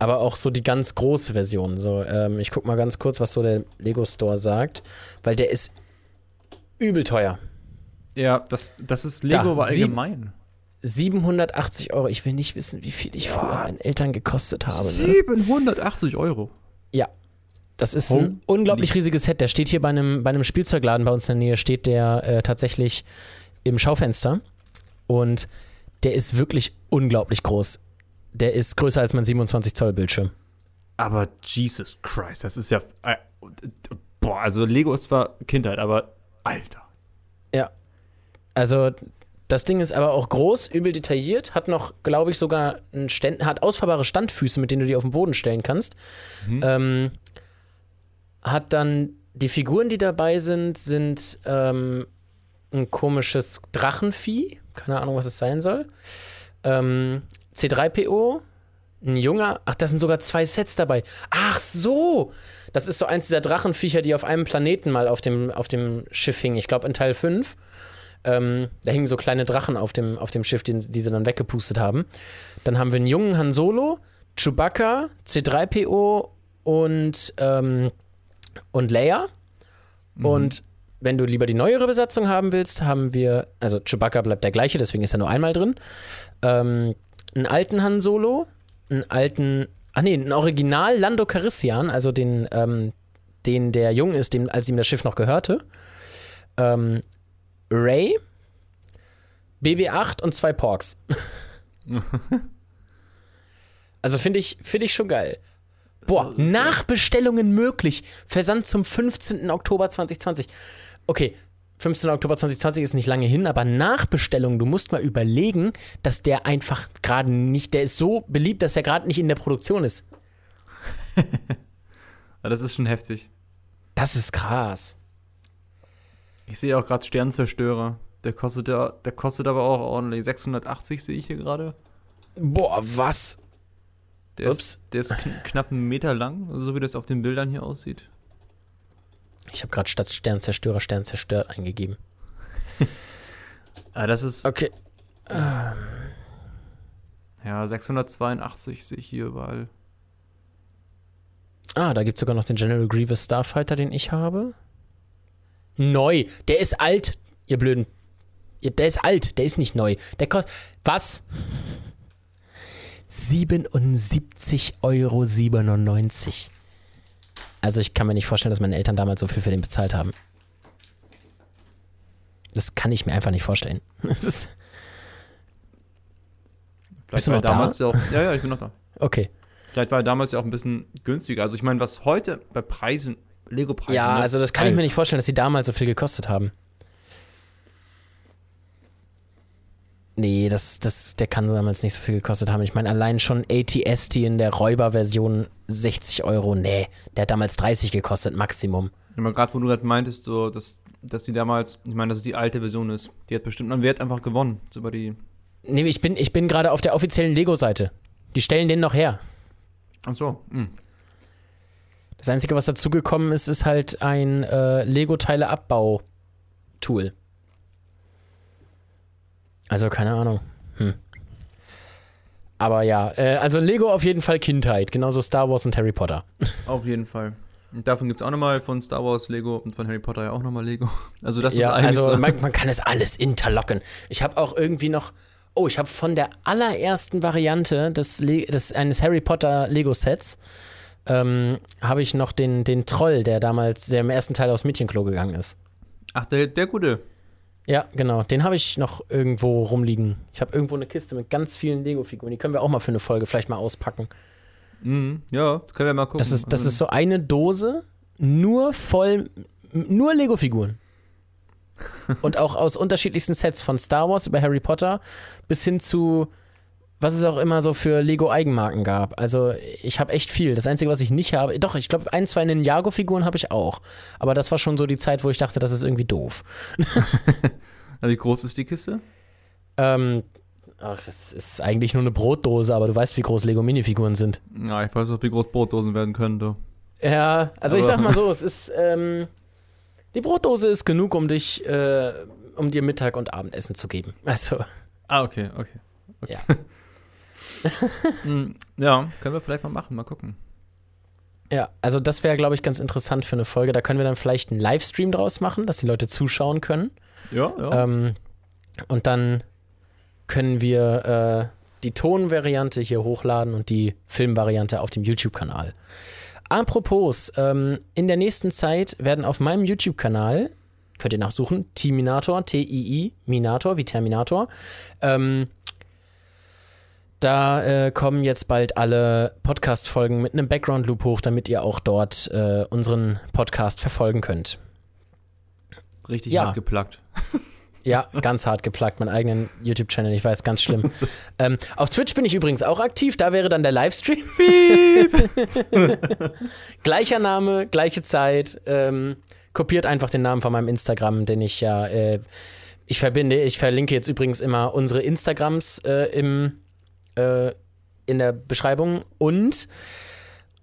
aber auch so die ganz große Version. So, ähm, ich guck mal ganz kurz, was so der Lego Store sagt, weil der ist übel teuer. Ja, das, das ist Da, Lego sieb- allgemein. 780 Euro. Ich will nicht wissen, wie viel ich früher meinen Eltern gekostet habe. Ne? 780 Euro. Ja. Das ist ein unglaublich riesiges Set. Der steht hier bei einem, bei einem Spielzeugladen bei uns in der Nähe, steht der äh, tatsächlich im Schaufenster. Und der ist wirklich unglaublich groß. Der ist größer als mein 27 Zoll Bildschirm. Aber Jesus Christ, das ist ja. Äh, boah, also Lego ist zwar Kindheit, aber Alter. Ja. Also, das Ding ist aber auch groß, übel detailliert, hat noch, glaube ich, sogar einen Ständ, hat ausfahrbare Standfüße, mit denen du die auf den Boden stellen kannst. Mhm. Ähm, hat dann die Figuren, die dabei sind, sind ähm, ein komisches Drachenvieh. Keine Ahnung, was es sein soll. Ähm, C3PO, ein junger. Ach, da sind sogar zwei Sets dabei. Ach so! Das ist so eins dieser Drachenviecher, die auf einem Planeten mal auf dem, auf dem Schiff hingen. Ich glaube in Teil 5. Ähm, da hingen so kleine Drachen auf dem, auf dem Schiff, die, die sie dann weggepustet haben. Dann haben wir einen jungen Han Solo, Chewbacca, C3PO und, ähm, und Leia. Und wenn du lieber die neuere Besatzung haben willst, haben wir, also Chewbacca bleibt der gleiche, deswegen ist er nur einmal drin. Ähm, einen alten Han Solo, einen alten, ach nee, einen Original Lando Carissian, also den, ähm, den der jung ist, dem, als ihm das Schiff noch gehörte. Ähm, Ray, BB-8 und zwei Porks. also finde ich, finde ich schon geil. Boah, Nachbestellungen möglich. Versand zum 15. Oktober 2020. Okay, 15. Oktober 2020 ist nicht lange hin, aber Nachbestellungen, du musst mal überlegen, dass der einfach gerade nicht, der ist so beliebt, dass er gerade nicht in der Produktion ist. Das ist schon heftig. Das ist krass. Ich sehe auch gerade Sternzerstörer. Der kostet ja, der kostet aber auch ordentlich 680 sehe ich hier gerade. Boah, was? Der Ups. ist, der ist kn knapp einen Meter lang, so wie das auf den Bildern hier aussieht. Ich habe gerade statt Sternzerstörer Stern zerstört eingegeben. Ah, das ist Okay. ja 682 sehe ich hier überall. Ah, da gibt es sogar noch den General Grievous Starfighter, den ich habe. Neu. Der ist alt, ihr blöden. Der ist alt, der ist nicht neu. Der kostet. Was? 77,97 Euro. Also ich kann mir nicht vorstellen, dass meine Eltern damals so viel für den bezahlt haben. das kann ich mir einfach nicht vorstellen. Das ist, Vielleicht du war noch damals da? ja auch. Ja, ja, ich bin noch da. okay. Vielleicht war er damals ja auch ein bisschen günstiger. Also ich meine, was heute bei Preisen, Lego-Preisen. Ja, ne? also das kann ich mir nicht vorstellen, dass sie damals so viel gekostet haben. Nee, das, das, der kann damals nicht so viel gekostet haben. Ich meine, allein schon ATST in der Räuber-Version 60 Euro. Nee, der hat damals 30 gekostet, Maximum. Aber gerade wo du gerade meintest, so, dass, dass die damals, ich meine, dass es die alte Version ist, die hat bestimmt an Wert einfach gewonnen. So über die. Nee, ich bin, ich bin gerade auf der offiziellen Lego-Seite. Die stellen den noch her. Ach so. hm. Das Einzige, was dazugekommen ist, ist halt ein äh, Lego-Teile-Abbau-Tool. Also keine Ahnung. Hm. Aber ja, äh, also Lego auf jeden Fall Kindheit, genauso Star Wars und Harry Potter. Auf jeden Fall. Und davon gibt es auch nochmal von Star Wars Lego und von Harry Potter ja auch nochmal Lego. Also das ja, ist eigentlich also so. man, man kann es alles interlocken. Ich habe auch irgendwie noch, oh, ich habe von der allerersten Variante des, Le des eines Harry Potter Lego Sets ähm, habe ich noch den, den Troll, der damals, der im ersten Teil aufs Mädchenklo gegangen ist. Ach, der, der gute. Ja, genau. Den habe ich noch irgendwo rumliegen. Ich habe irgendwo eine Kiste mit ganz vielen Lego-Figuren. Die können wir auch mal für eine Folge vielleicht mal auspacken. Mhm. Ja, können wir mal gucken. Das ist, das ist so eine Dose, nur voll, nur Lego-Figuren. Und auch aus unterschiedlichsten Sets, von Star Wars über Harry Potter bis hin zu, was es auch immer so für Lego-Eigenmarken gab. Also ich habe echt viel. Das Einzige, was ich nicht habe, doch, ich glaube, ein, zwei Ninjago-Figuren habe ich auch. Aber das war schon so die Zeit, wo ich dachte, das ist irgendwie doof. Wie groß ist die Kiste? Ähm, ach, das ist eigentlich nur eine Brotdose, aber du weißt, wie groß Lego-Minifiguren sind. Ja, ich weiß auch, wie groß Brotdosen werden können, du. Ja, also ich Aber- sag mal so, es ist, ähm, die Brotdose ist genug, um dich, äh, um dir Mittag- und Abendessen zu geben. Also, Ah, okay, okay. okay. Ja. Hm, ja, können wir vielleicht mal machen, mal gucken. ja, also das wäre, glaube ich, ganz interessant für eine Folge. Da können wir dann vielleicht einen Livestream draus machen, dass die Leute zuschauen können. Ja, ja. Ähm, und dann können wir äh, die Tonvariante hier hochladen und die Filmvariante auf dem YouTube-Kanal. Apropos, ähm, in der nächsten Zeit werden auf meinem YouTube-Kanal, könnt ihr nachsuchen, Timinator, T-I-I, Minator, wie Terminator, ähm, da äh, kommen jetzt bald alle Podcast-Folgen mit einem Background-Loop hoch, damit ihr auch dort äh, unseren Podcast verfolgen könnt. Richtig ja. hart geplagt. Ja, ganz hart geplagt, meinen eigenen YouTube-Channel, ich weiß, ganz schlimm. ähm, auf Twitch bin ich übrigens auch aktiv, da wäre dann der Livestream. Gleicher Name, gleiche Zeit. Ähm, kopiert einfach den Namen von meinem Instagram, den ich ja, äh, ich verbinde, ich verlinke jetzt übrigens immer unsere Instagrams äh, im, äh, in der Beschreibung und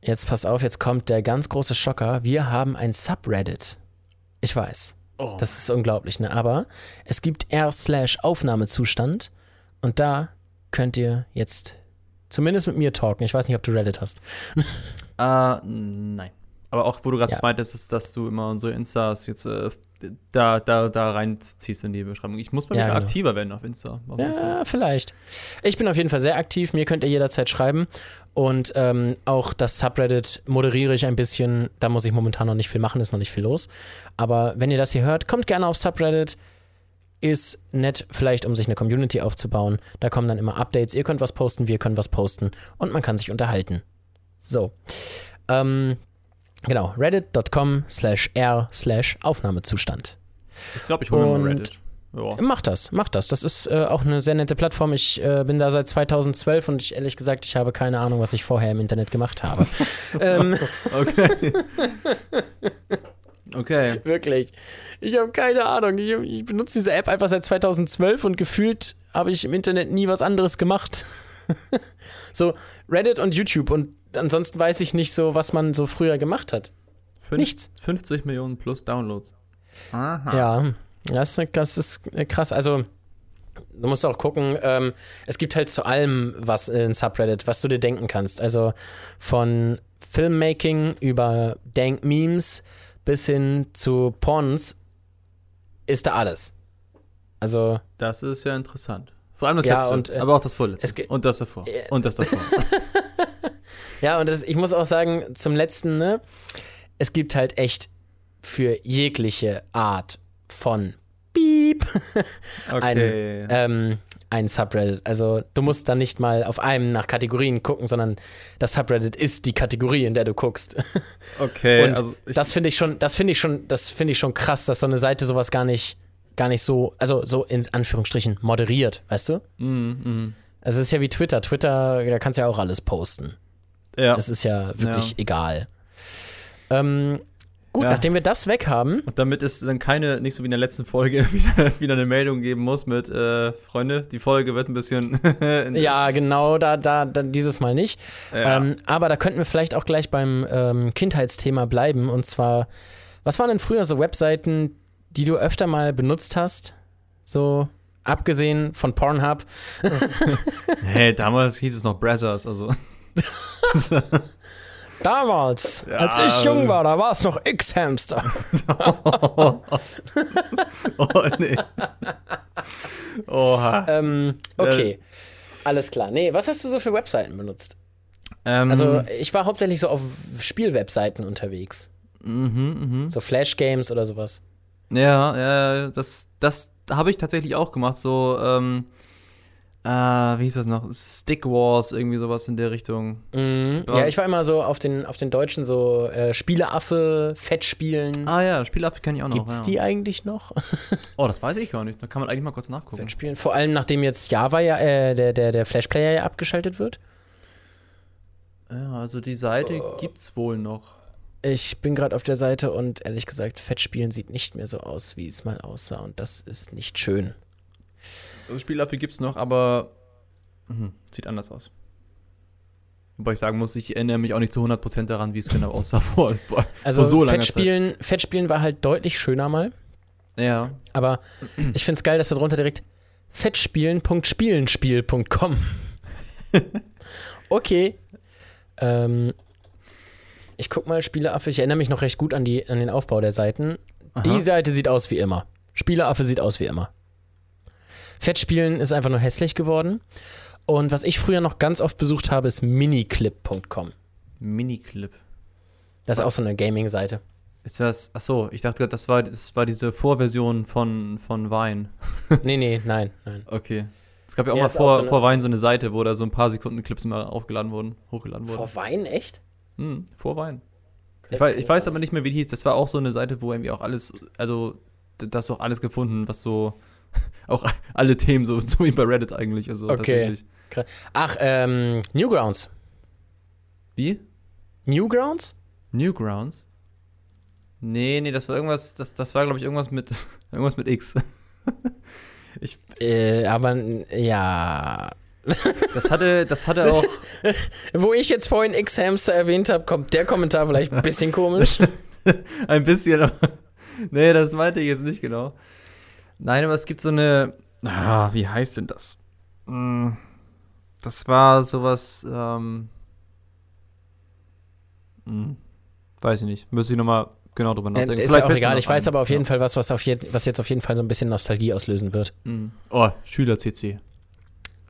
jetzt pass auf, jetzt kommt der ganz große Schocker. Wir haben ein Subreddit. Ich weiß. Oh. Das ist unglaublich, ne? Aber es gibt r slash Aufnahmezustand und da könnt ihr jetzt zumindest mit mir talken. Ich weiß nicht, ob du Reddit hast. Äh, nein. Aber auch, wo du gerade Ja. meintest, dass, dass du immer unsere Instas jetzt äh, da, da, da reinziehst in die Beschreibung. Ich muss mal Ja, wieder genau. aktiver werden auf Insta. Warum ist so? Ja, vielleicht. Ich bin auf jeden Fall sehr aktiv. Mir könnt ihr jederzeit schreiben. Und ähm, auch das Subreddit moderiere ich ein bisschen. Da muss ich momentan noch nicht viel machen, ist noch nicht viel los. Aber wenn ihr das hier hört, kommt gerne auf Subreddit. Ist nett, vielleicht um sich eine Community aufzubauen. Da kommen dann immer Updates. Ihr könnt was posten, wir können was posten. Und man kann sich unterhalten. So. Ähm, genau, reddit.com slash r slash Aufnahmezustand. Ich glaube, ich hole mir mal Reddit. Ja. Mach das, mach das. Das ist äh, auch eine sehr nette Plattform. Ich äh, bin da seit 2012 und ich ehrlich gesagt, ich habe keine Ahnung, was ich vorher im Internet gemacht habe. ähm, Okay. okay. wirklich. Ich habe keine Ahnung. Ich, ich benutze diese App einfach seit 2012 und gefühlt habe ich im Internet nie was anderes gemacht. so Reddit und YouTube und ansonsten weiß ich nicht so, was man so früher gemacht hat. Fünf- Nichts. 50 Millionen plus Downloads. Aha. Ja, das, das ist krass. Also, du musst auch gucken, ähm, es gibt halt zu allem was in Subreddit, was du dir denken kannst. Also von Filmmaking über Dank Memes bis hin zu Porns ist da alles. Also, Das ist ja interessant. Vor allem das Ja, letzte, und, äh, aber auch das vorletzte. und das davor. Äh, und das davor. ja, und das, ich muss auch sagen, zum letzten, ne, es gibt halt echt für jegliche Art von Beep Okay. ein, ähm, ein Subreddit. Also du musst dann nicht mal auf einem nach Kategorien gucken, sondern das Subreddit ist die Kategorie, in der du guckst. okay, Und also das finde ich schon, das finde ich schon, das finde ich schon krass, dass so eine Seite sowas gar nicht, gar nicht so, also so in Anführungsstrichen moderiert, weißt du? mm, mm, Also es ist ja wie Twitter. Twitter, da kannst du ja auch alles posten. Ja. Das ist ja wirklich Ja. egal. Ähm, gut, Ja. nachdem wir das weg haben, Und damit es dann keine, nicht so wie in der letzten Folge, wieder, wieder eine Meldung geben muss mit, äh, Freunde, die Folge wird ein bisschen. ja, genau, da, da, da dieses Mal nicht. Ähm, aber da könnten wir vielleicht auch gleich beim ähm, Kindheitsthema bleiben. Und zwar, was waren denn früher so Webseiten, die du öfter mal benutzt hast? So, abgesehen von Pornhub. hey, damals hieß es noch Brazzers, also. Damals, Ja. als ich jung war, da war es noch X-Hamster. oh, nee. Oha. ähm, okay, alles klar. Nee, was hast du so für Webseiten benutzt? Ähm, Also, ich war hauptsächlich so auf Spielwebseiten unterwegs. mhm, mhm. So Flash-Games oder sowas. Ja, ja, das, das habe ich tatsächlich auch gemacht. So, ähm, äh, wie hieß das noch? Stick Wars, irgendwie sowas in der Richtung. Mhm. Ja. Ja, ich war immer so auf den, auf den Deutschen so äh, Spieleaffe, Fettspielen. Ah ja, Spielaffe kann ich auch noch. Gibt's ja. die eigentlich noch? Oh, das weiß ich gar nicht. Da kann man eigentlich mal kurz nachgucken. Fettspielen. Vor allem nachdem jetzt Java ja, äh, der, der, der Flash-Player ja abgeschaltet wird. Ja, also die Seite Oh. gibt's wohl noch. Ich bin gerade auf der Seite und ehrlich gesagt, Fettspielen sieht nicht mehr so aus, wie es mal aussah. Und das ist nicht schön. Also Spielaffe gibt's noch, aber mhm, sieht anders aus. Wobei ich sagen muss, ich erinnere mich auch nicht zu 100% daran, wie es genau aussah vor, vor, Also so langer Fettspielen, Fettspielen war halt deutlich schöner mal. Zeit. Ja. Aber ich finde es geil, dass da drunter direkt fettspielen.spielenspiel.com. okay. Ähm, ich guck mal, Spieleaffe. Ich erinnere mich noch recht gut an, die, an den Aufbau der Seiten. Die Aha. Seite sieht aus wie immer. Spieleaffe sieht aus wie immer. Fettspielen ist einfach nur hässlich geworden. Und was ich früher noch ganz oft besucht habe, ist miniclip.com. Miniclip. Das ist auch so eine Gaming-Seite. Ist das, ach so, ich dachte gerade, das war, das war diese Vorversion von, von Vine. nee, nee, nein, nein. Okay. Es gab ja auch Ja, mal ist auch vor, so vor Vine so eine Seite, wo da so ein paar Sekunden Clips immer aufgeladen wurden, hochgeladen wurden. Vor Wein, echt? Hm, vor Vine. Ich, weiß, ich weiß aber nicht mehr, wie die hieß. Das war auch so eine Seite, wo irgendwie auch alles, also, da hast du auch alles gefunden, was so, auch alle Themen, so, so wie bei Reddit eigentlich. Also Okay. tatsächlich. Ach, ähm, Newgrounds. Wie? Newgrounds? Newgrounds? Nee, nee, das war irgendwas, das, das war, glaube ich, irgendwas mit, irgendwas mit X. Äh, aber ja. Das hatte, das hatte auch, Wo ich jetzt vorhin X-Hamster erwähnt habe, kommt der Kommentar vielleicht ein bisschen komisch. Ein bisschen, aber. nee, das meinte ich jetzt nicht genau. Nein, aber es gibt so eine. Ah, wie heißt denn das? Mm, Das war sowas. Ähm, mm, weiß ich nicht. Müsste ich nochmal genau drüber Äh, nachdenken. ist Vielleicht ja auch egal. Ich weiß aber auf jeden ja. Fall was, was, auf je was jetzt auf jeden Fall so ein bisschen Nostalgie auslösen wird. Mm. Oh, Schüler-CC.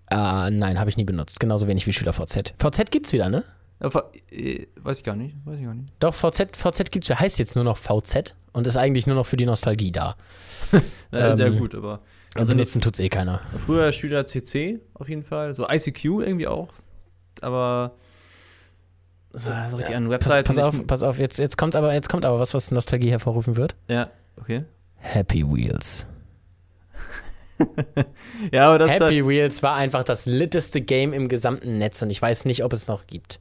Ah, nein, habe ich nie benutzt. Genauso wenig wie SchülerVZ. VZ gibt's wieder, ne? Äh, ver- äh, Weiß ich gar nicht. Weiß ich gar nicht. Doch, VZ, VZ gibt's wieder. Heißt jetzt nur noch VZ und ist eigentlich nur noch für die Nostalgie da. Ja, Ähm, ja, gut, aber. Also benutzen tut's eh keiner. früher Schüler-CC auf jeden Fall. So ICQ irgendwie auch. Aber. So, so richtig an Pass, Webseiten. pass ich- auf, pass auf, jetzt, jetzt kommt aber, jetzt kommt aber was, was Nostalgie hervorrufen wird. Ja, okay. Happy Wheels. Ja, aber das halt, Happy Wheels war einfach das litteste Game im gesamten Netz und ich weiß nicht, ob es noch gibt.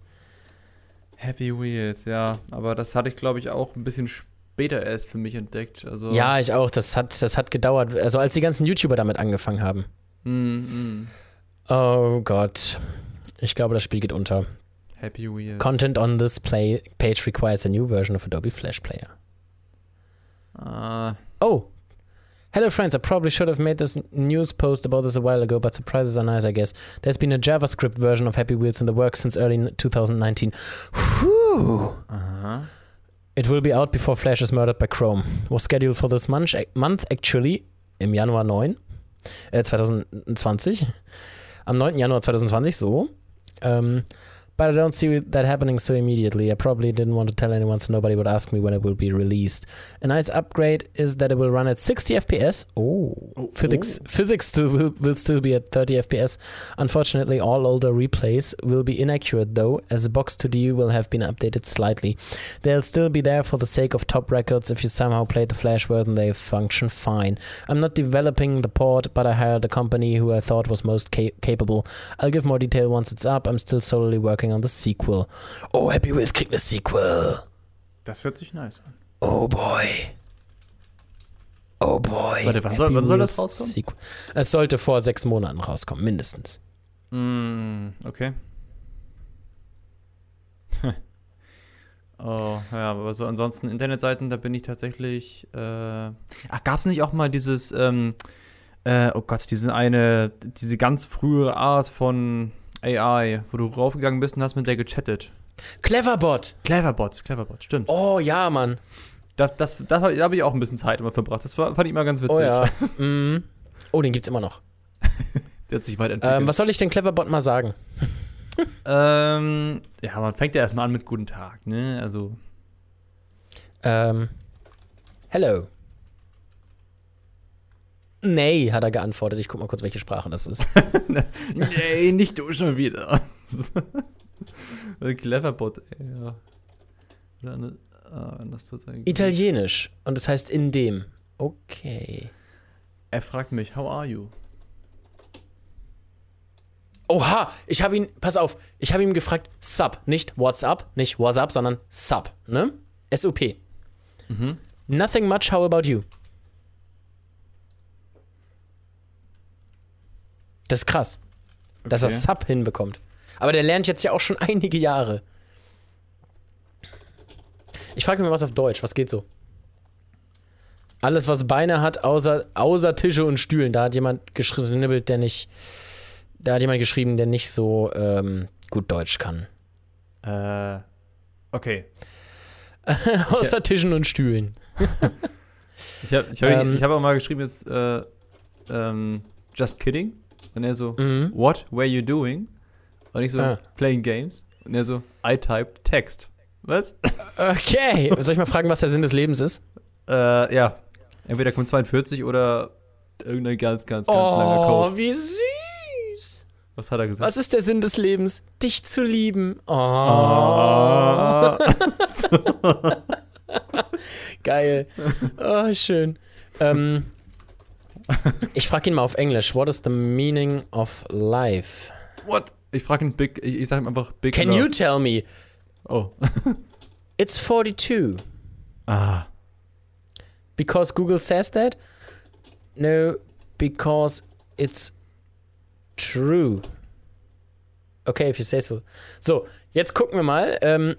Happy Wheels, ja. Aber das hatte ich, glaube ich, auch ein bisschen später erst für mich entdeckt. Also, Ja, ich auch. Das hat, das hat gedauert. Also als die ganzen YouTuber damit angefangen haben. Mm, mm. Oh Gott. Ich glaube, das Spiel geht unter. Happy Wheels. Content on this play page requires a new version of Adobe Flash Player. Ah, Oh. Hello, friends. I probably should have made this news post about this a while ago, but surprises are nice, I guess. There's been a JavaScript version of Happy Wheels in the works since early 2019. Whew. aha. It will be out before Flash is murdered by Chrome. Was scheduled for this month, month actually, im Januar 9, äh, 2020. Am 9. Januar 2020, so. Ähm, but I don't see that happening so immediately. I probably didn't want to tell anyone so nobody would ask me when it will be released. A nice upgrade is that it will run at 60 FPS. Oh, Oh, physics oh. physics still will, will still be at 30 FPS. Unfortunately, all older replays will be inaccurate though, as the box 2D will have been updated slightly. They'll still be there for the sake of top records. If you somehow played the Flash version, they function fine. I'm not developing the port, but I hired a company who I thought was most ca- capable. I'll give more detail once it's up. I'm still solely working on the sequel. Oh, Happy Wheels kriegt eine Sequel. Das hört sich nice an. Oh boy. Oh boy. Warte, wann soll- wann soll das rauskommen? Sequel. Es sollte vor sechs Monaten rauskommen, mindestens. Mm, okay. oh, ja, aber so ansonsten Internetseiten, da bin ich tatsächlich. Äh Ach, gab es nicht auch mal dieses, ähm, äh, oh Gott, diese eine, diese ganz frühe Art von AI, wo du raufgegangen bist und hast mit der gechattet. Cleverbot. Cleverbot, Cleverbot, stimmt. Oh ja, Mann. Das, das, das, da habe ich auch ein bisschen Zeit immer verbracht. Das war, fand ich immer ganz witzig. Oh ja. mm. Oh, den gibt's immer noch. Der hat sich weiterentwickelt. Ähm, was soll ich denn Cleverbot mal sagen? ähm, ja, man fängt ja erstmal an mit Guten Tag, ne? Also. Ähm, hello. Nee, hat er geantwortet. Ich guck mal kurz, welche Sprache das ist. nee, nicht du schon wieder. Cleverbot, ey, ja. Oder eine, ah, sagen. Italienisch. Und es heißt in dem. Okay. Er fragt mich, how are you? Oha, ich habe ihn, pass auf, ich habe ihm gefragt, Sub, nicht WhatsApp, nicht WhatsApp, sondern Sub, ne? S-U-P. Mhm. Nothing much, how about you? Das ist krass, dass er Okay. Sub hinbekommt. Aber der lernt jetzt ja auch schon einige Jahre. Ich frage mich mal was auf Deutsch, was geht so? Alles, was Beine hat, außer, außer Tische und Stühlen. Da hat jemand geschrieben, der nicht. Da hat jemand geschrieben, der nicht so ähm, gut Deutsch kann. Äh, okay. außer Tischen und Stühlen. Ich habe ich hab, Ähm. ich hab auch mal geschrieben jetzt, äh, ähm, just kidding. Und er so, Mhm. what were you doing? Und ich so, Ah. playing games. Und er so, I typed text. Was? Okay. Soll ich mal fragen, was der Sinn des Lebens ist? äh, ja. Entweder kommt 42 oder irgendein ganz, ganz, ganz langer Code. Oh, wie süß. Was hat er gesagt? Was ist der Sinn des Lebens? Dich zu lieben. Oh. Ah. Geil. Oh, schön. Ähm, ich frage ihn mal auf Englisch. What is the meaning of life? What? Ich frage ihn Big, ich, ich sage ihm einfach Big Can Love. you tell me? Oh. It's 42. Ah. Because Google says that? No, because it's true. Okay, if you say so. So, jetzt gucken wir mal, ähm,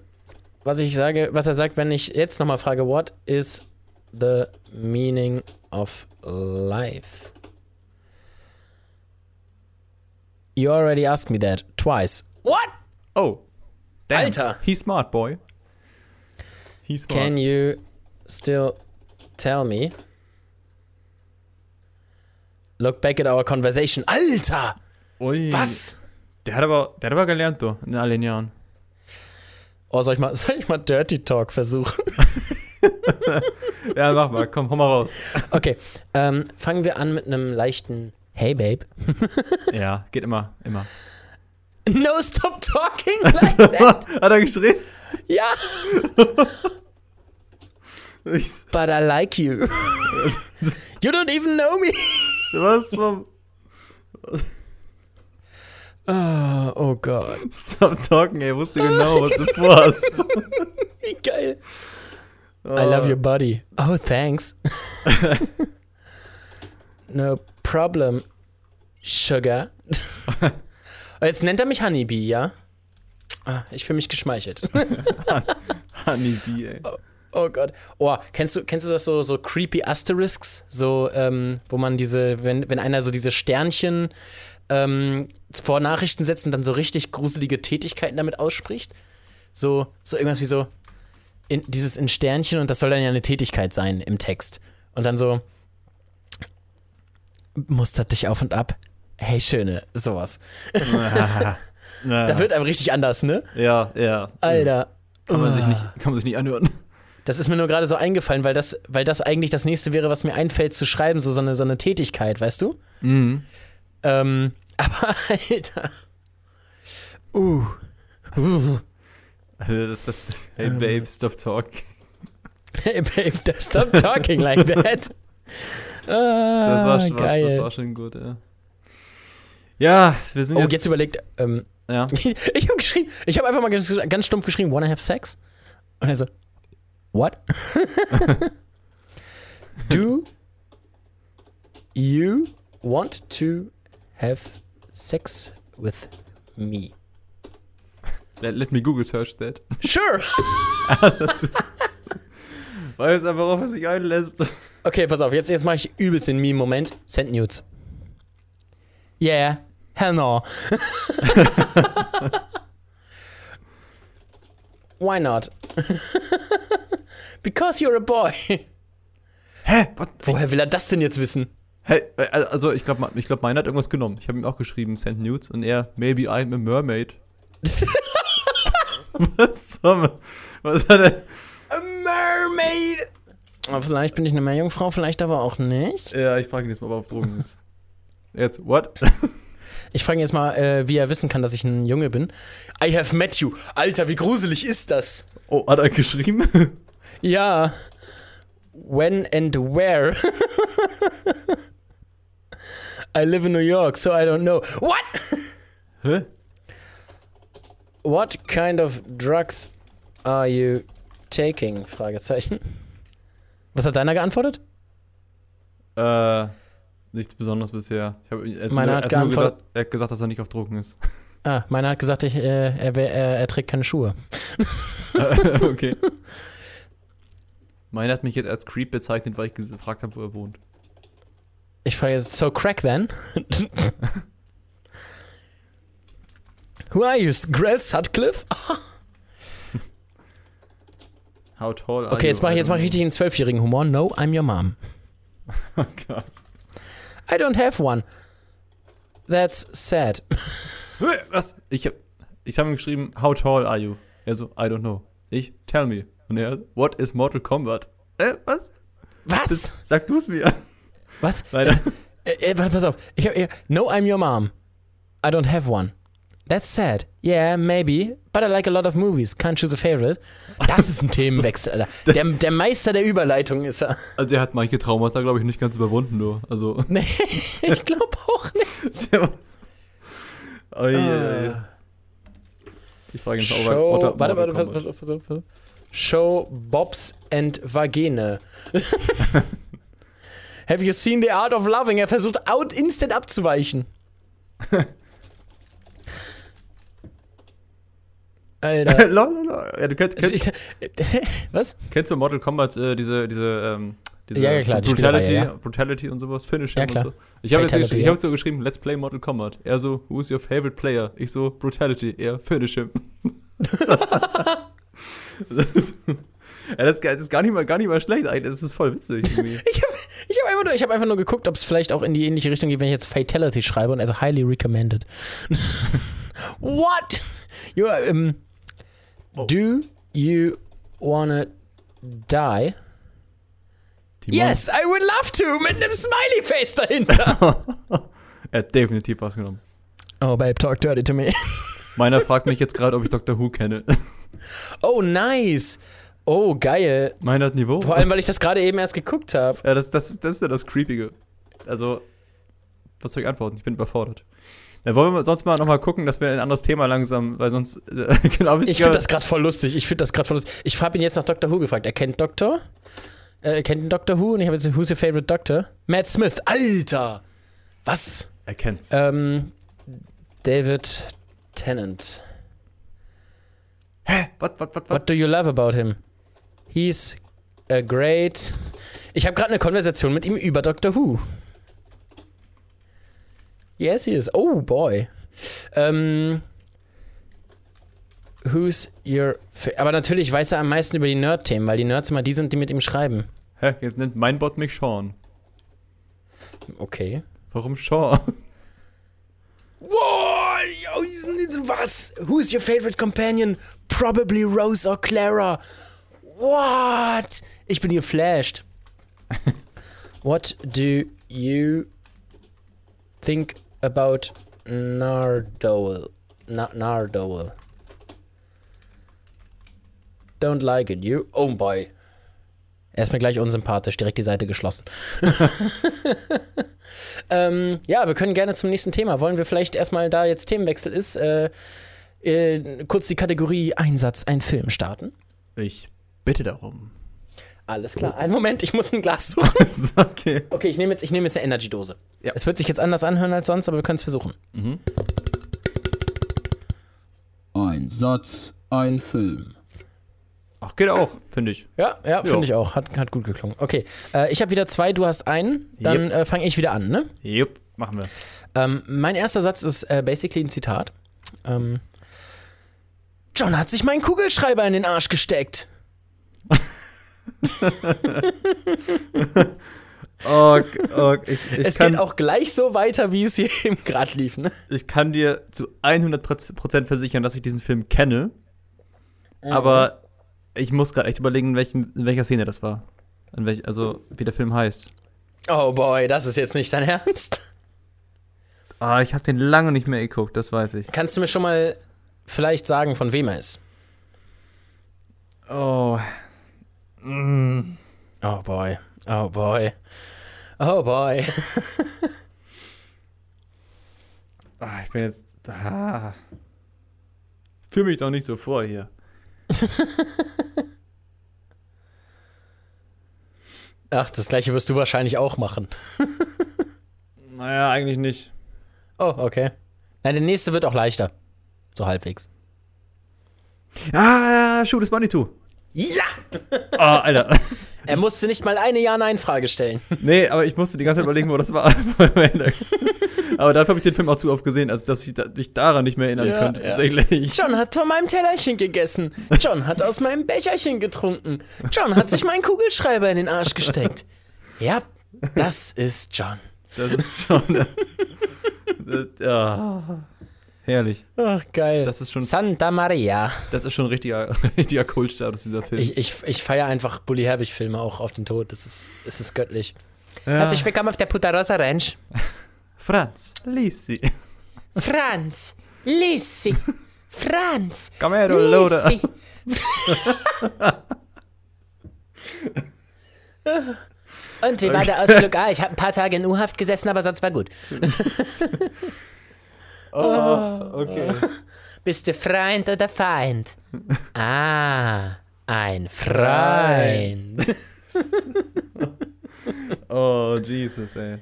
was ich sage, was er sagt, wenn ich jetzt nochmal frage, what is the meaning of life? You already asked me that twice. What? Oh. Damn. Alter. He's smart, boy. He's smart. Can you still tell me? Look back at our conversation. Alter! Ui. Was? Der hat aber, der hat aber gelernt, du, in all den Jahren. Oh, soll ich mal, soll ich mal Dirty Talk versuchen? Ja, mach mal, komm, hau mal raus. Okay, ähm, fangen wir an mit einem leichten Hey Babe. ja, geht immer, immer. No stop talking like that. hat er geschrien? ja, but I like you. you don't even know me. Was vom Oh, oh Gott, Stop talking, ey, wusste genau, was du vorhast. wie geil. I love your body. Oh, thanks. no problem, Sugar. Jetzt nennt er mich Honeybee, ja? Ah, ich fühle mich geschmeichelt. Honeybee, ey. Oh Gott. Oh, kennst du, kennst du das so, so creepy Asterisks? So, ähm, wo man diese, wenn, wenn einer so diese Sternchen ähm, vor Nachrichten setzt und dann so richtig gruselige Tätigkeiten damit ausspricht? So, so irgendwas wie so, in, dieses in Sternchen und das soll dann ja eine Tätigkeit sein im Text. Und dann so, mustert dich auf und ab, Hey, Schöne, sowas. Da wird einem richtig anders, ne? ja, ja. Alter. Kann man, sich nicht, kann man sich nicht anhören. Das ist mir nur gerade so eingefallen, weil das, weil das eigentlich das nächste wäre, was mir einfällt zu schreiben, so, so, eine, so eine Tätigkeit, weißt du? Mhm. Ähm, aber Alter. Uh. uh. Also das, das, das, hey, Ähm. Babe, stop talk. Hey, babe, stop talking like that. Ah, Das war, schon, was, geil. das war schon gut, ja. Ja, wir sind oh, jetzt. jetzt überlegt, ähm, Ja. ich habe geschrieben, ich habe einfach mal ganz, ganz stumpf geschrieben, wanna have sex? Und er so, what? Do you want to have sex with me? Let, let me Google search that. Sure. Weil es einfach auf sich einlässt. Okay, pass auf, jetzt, jetzt mache ich übelst den Meme-Moment. Send Nudes. Yeah, hell no. Why not? Because you're a boy. Hä? Was? Woher will er das denn jetzt wissen? Hä? Äh, Also, ich glaube, ich glaub, meiner hat irgendwas genommen. Ich habe ihm auch geschrieben, send nudes. Und er, maybe I'm a mermaid. Was soll Was hat er? A mermaid. Aber vielleicht bin ich eine Meerjungfrau, vielleicht aber auch nicht. Ja, ich frage ihn jetzt mal, ob er auf Drogen ist. Jetzt, what? Ich frage ihn jetzt mal, äh, wie er wissen kann, dass ich ein Junge bin. I have met you. Alter, wie gruselig ist das? Oh, hat er geschrieben? Ja. When and where? I live in New York, so I don't know. What? Hä? What kind of drugs are you taking? Fragezeichen. Was hat deiner geantwortet? Äh, nichts Besonderes bisher. Ich hab, er, Meiner nur, hat er, hat gesagt, er hat gesagt, dass er nicht auf Drogen ist. Ah, meiner hat gesagt, ich, äh, er, er, er trägt keine Schuhe. okay. Meiner hat mich jetzt als Creep bezeichnet, weil ich gefragt habe, wo er wohnt. Ich frage jetzt, so crack then? Who are you? Grell Sutcliffe? How tall are Okay, you? jetzt mache ich jetzt mach ich richtig den zwölfjährigen Humor. No, I'm your mom. Oh Gott. I don't have one. That's sad. Was? Ich hab, ich habe ihm geschrieben, how tall are you? Er so, I don't know. Ich, tell me. Und er, what is Mortal Kombat? Äh, was? Was? Das, sag du es mir. Was? Leider. Äh, äh, warte, pass auf. Ich hab, äh, no, I'm your mom. I don't have one. That's sad. Yeah, maybe. But I like a lot of movies. Can't choose a favorite. Das ist ein Themenwechsel, Alter. Der, der Meister der Überleitung ist er. Also der hat manche Traumata, glaube ich, nicht ganz überwunden, nur. Also, Nee, ich glaube auch nicht. der war. Ui, Äh, Ich frage ihn er- Show, er warte, warte, pass, pass auf, pass auf, pass auf. Show Bobs and Vagine. Have you seen the art of loving? Er versucht out instant abzuweichen. Alter. Lololol. ja, du kennst, kennst, was? kennst du Mortal Kombat äh, diese, diese, ähm, diese Ja, ja, klar, Brutality, ja. Brutality und sowas, Finish Ja, und klar. so. Ich habe jetzt, ich hab so geschrieben, let's play Mortal Kombat. Er so, who's your favorite player? Ich so, Brutality. Er, Finish him. ja, das, ist gar- das ist gar nicht mal, gar nicht mal schlecht eigentlich. Das ist voll witzig irgendwie. Ich habe ich hab einfach, nur- ich hab einfach nur geguckt, ob es vielleicht auch in die ähnliche Richtung geht, wenn ich jetzt Fatality schreibe und also highly recommended. What? You, are, um, Do you wanna die? Timon, Yes, I would love to, mit einem Smiley-Face dahinter. Er hat definitiv was genommen. oh, babe, talk dirty to me. Meiner fragt mich jetzt gerade, ob ich Dr. Who kenne. Oh, nice. Oh, geil. Meiner hat Niveau. Vor allem, weil ich das gerade eben erst geguckt habe. Ja, das, das, das ist ja das Creepige. Also, was soll ich antworten? Ich bin überfordert. Dann wollen wir sonst mal nochmal gucken, dass wir ein anderes Thema langsam, weil sonst, äh, glaube ich, Ich finde das gerade voll lustig. Ich finde das gerade voll lustig. Ich habe ihn jetzt nach Dr. Who gefragt. Er kennt Doktor? Äh, Er kennt den Dr. Who und ich habe jetzt Who's your favorite Doctor? Matt Smith. Alter! Was? er kennt's. Ähm, David Tennant. Hä? Was, was, was, was? What do you love about him? He's a great. Ich habe gerade eine Konversation mit ihm über Doctor Who. Yes, he is. Oh boy. Ähm, who's your. Aber natürlich weiß er am meisten über die Nerd-Themen, weil die Nerds immer die sind, die mit ihm schreiben. Hä? Jetzt nennt mein Bot mich Sean. Okay. Warum Sean? oh, was? Who's your favorite companion? Probably Rose or Clara. What? Ich bin geflasht. What do you think about Nardole? Na Nardole. Don't like it, you? Oh boy. Er ist mir gleich unsympathisch, direkt die Seite geschlossen. ähm, ja, wir können gerne zum nächsten Thema. Wollen wir vielleicht erstmal, da jetzt Themenwechsel ist, äh, äh, kurz die Kategorie Einsatz, ein Film starten? Ich bitte darum. Alles klar. Einen Moment, ich muss ein Glas suchen. okay. Okay, ich nehme jetzt, ich nehm jetzt eine Energy-Dose. Ja. Es wird sich jetzt anders anhören als sonst, aber wir können es versuchen. Mhm. Ein Satz, ein Film. Ach, geht auch, finde ich. Ja, ja, finde ich auch. Hat, hat gut geklungen. Okay, äh, ich habe wieder zwei, du hast einen. Dann äh, fange ich wieder an, ne? Jupp, machen wir. Ähm, mein erster Satz ist äh, basically ein Zitat. Ähm, John hat sich meinen Kugelschreiber in den Arsch gesteckt. Oh, oh, ich, ich, es kann, geht auch gleich so weiter, wie es hier eben gerade lief. Ne? ich kann dir zu 100% versichern, dass ich diesen Film kenne. Aber ich muss gerade echt überlegen, in, welchem, in welcher Szene das war. Welch, also, wie der Film heißt. Oh boy, das ist jetzt nicht dein Ernst. Ah, ich habe den lange nicht mehr geguckt, das weiß ich. Kannst du mir schon mal vielleicht sagen, von wem er ist? Oh. Mm. Oh boy, oh boy, oh boy. Ah, ich bin jetzt. Ah. Fühl mich doch nicht so vor hier. Ach, das gleiche wirst du wahrscheinlich auch machen. Naja, eigentlich nicht. Oh, okay. Nein, der nächste wird auch leichter. So halbwegs. Ah, Shoot is Money Too. Ja! Ah, Alter. Er musste nicht mal eine Ja-Nein-Frage stellen. Nee, aber ich musste die ganze Zeit überlegen, wo das war. aber dafür habe ich den Film auch zu oft gesehen, als dass ich mich daran nicht mehr erinnern Ja, könnte, ja. tatsächlich. John hat von meinem Tellerchen gegessen. John hat aus meinem Becherchen getrunken. John hat sich meinen Kugelschreiber in den Arsch gesteckt. Ja, das ist John. Das ist das, ja. Herrlich. Ach, geil. Das ist schon, Santa Maria. das ist schon ein richtiger, richtiger Kultstatus, dieser Film. Ich, ich, ich feiere einfach Bully Herbig-Filme auch auf den Tod. Das ist, das ist göttlich. ja. Herzlich willkommen auf der Puttarosa Ranch. Franz, lies sie. Franz, Lissy. Franz, Komm her, du Loder. Und wie war der Ausflug? Ah, ich habe ein paar Tage in U-Haft gesessen, aber sonst war gut. Oh, okay. Bist du Freund oder Feind? Ah, ein Freund. Oh, Jesus, ey.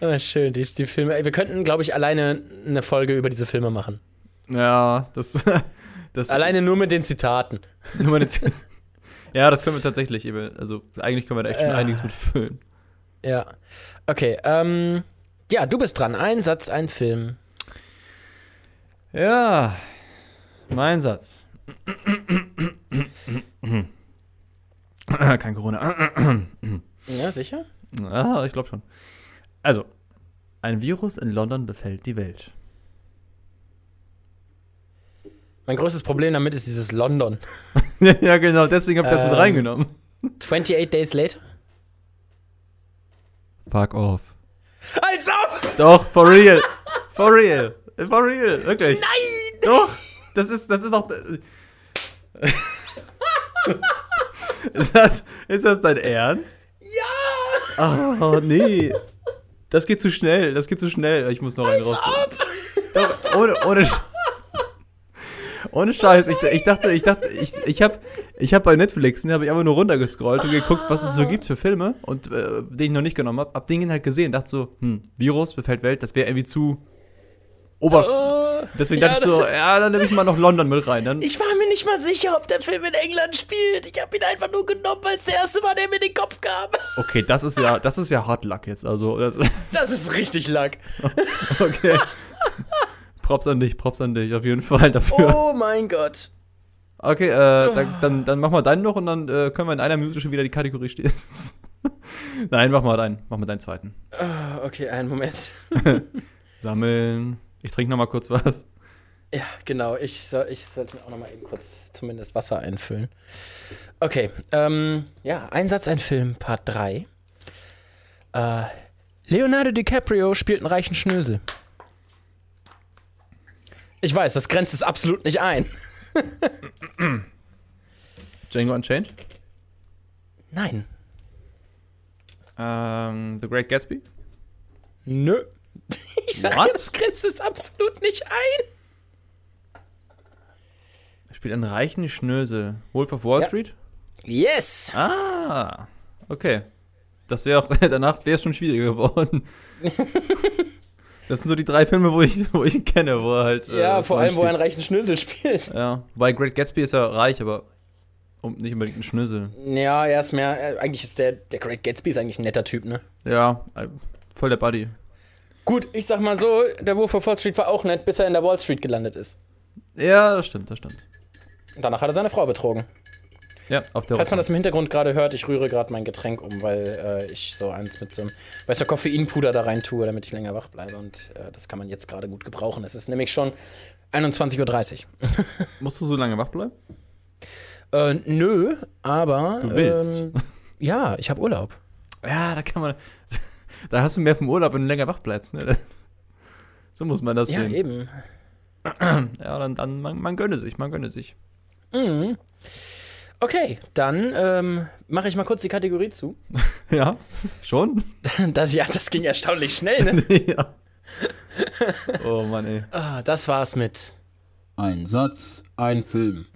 Ah, schön, die, die Filme. Wir könnten, glaube ich, alleine eine Folge über diese Filme machen. Ja, das. das Alleine nur mit den Zitaten. Nur meine Z- ja, das können wir tatsächlich. eben- Also, eigentlich können wir da echt schon Äh. einiges mit füllen. Ja. Okay, ähm. Ja, du bist dran. Ein Satz, ein Film. Ja, mein Satz. Kein Corona. Ja, sicher? ah, ich glaube schon. Also, ein Virus in London befällt die Welt. Mein größtes Problem damit ist dieses London. ja, genau, deswegen habe ich das mit Ähm. reingenommen. 28 Days Later? Fuck off. Als ob! Doch, for real. For real. For real, wirklich. Nein! Doch, das ist, das ist auch. ist, das, ist das dein Ernst? Ja! Oh, nee. Das geht zu schnell, das geht zu schnell. Ich muss noch einen raus. Doch, ohne, ohne, Sch- ohne Scheiß. Ich, ich dachte, ich dachte, ich, ich habe ich hab bei Netflix, ne, habe ich einfach nur runtergescrollt und geguckt, was es so gibt für Filme und äh, den ich noch nicht genommen habe. Hab den halt gesehen, dachte so, hm, Virus befällt Welt, das wäre irgendwie zu ober. Oh, Deswegen ja, dachte ich so, ja, dann nehme ich mal noch London mit rein. Dann, Ich war mir nicht mal sicher, ob der Film in England spielt. Ich habe ihn einfach nur genommen, als der erste war, der mir in den Kopf kam. okay, das ist ja, das ist ja Hard Luck jetzt. Also, das, Das ist richtig Lack. okay. Props an dich, Props an dich, auf jeden Fall dafür. Oh mein Gott. Okay, äh, dann, dann, dann mach mal deinen noch und dann äh, können wir in einer Minute schon wieder die Kategorie stehen. Nein, mach mal deinen, mach mal deinen zweiten. Ah, okay, einen Moment. Sammeln. Ich trinke noch mal kurz was. Ja, genau. Ich, soll, ich sollte mir auch noch mal eben kurz zumindest Wasser einfüllen. Okay, ähm, ja, ein Satz, ein Film, Part 3. Äh, Leonardo DiCaprio spielt einen reichen Schnösel. Ich weiß, das grenzt es absolut nicht ein. Django Unchained? Nein. Ähm, The Great Gatsby? Nö. Ich sage, What? das grenzt es absolut nicht ein. Er spielt einen reichen Schnösel. Wolf of Wall Ja. Street? Yes! Ah, okay. Das wäre auch, danach wäre es schon schwieriger geworden. das sind so die drei Filme, wo ich, wo ich ihn kenne, wo er halt. äh, Ja, vor allem, wo er einen spielt. reichen Schnösel spielt. Ja, weil Great Gatsby ist ja reich, aber um, nicht unbedingt ein Schnösel. Ja, er ist mehr, äh, eigentlich ist der, der Great Gatsby ist eigentlich ein netter Typ, ne? Ja, äh, voll der Buddy. Gut, ich sag mal so, der Wolf of Wall Street war auch nett, bis er in der Wall Street gelandet ist. Ja, das stimmt, das stimmt. Und danach hat er seine Frau betrogen. Ja, auf der Falls man das im Hintergrund gerade hört, ich rühre gerade mein Getränk um, weil äh, ich so eins mit so einem, weißt du, Koffeinpuder da rein tue, damit ich länger wach bleibe. Und äh, das kann man jetzt gerade gut gebrauchen. Es ist nämlich schon 21.30 Uhr. Musst du so lange wach bleiben? äh, nö, aber. Du willst. Ähm, ja, ich habe Urlaub. Ja, da kann man. Da hast du mehr vom Urlaub, wenn du länger wach bleibst, ne? So muss man das Ja, sehen. eben. Ja, dann, dann man, man gönne sich, man gönne sich. Mhm. Okay, dann ähm, mache ich mal kurz die Kategorie zu. Ja, schon? Das, ja, das ging erstaunlich schnell, ne? ja. Oh Mann, ey. ah, das war's mit. Ein Satz, ein Film.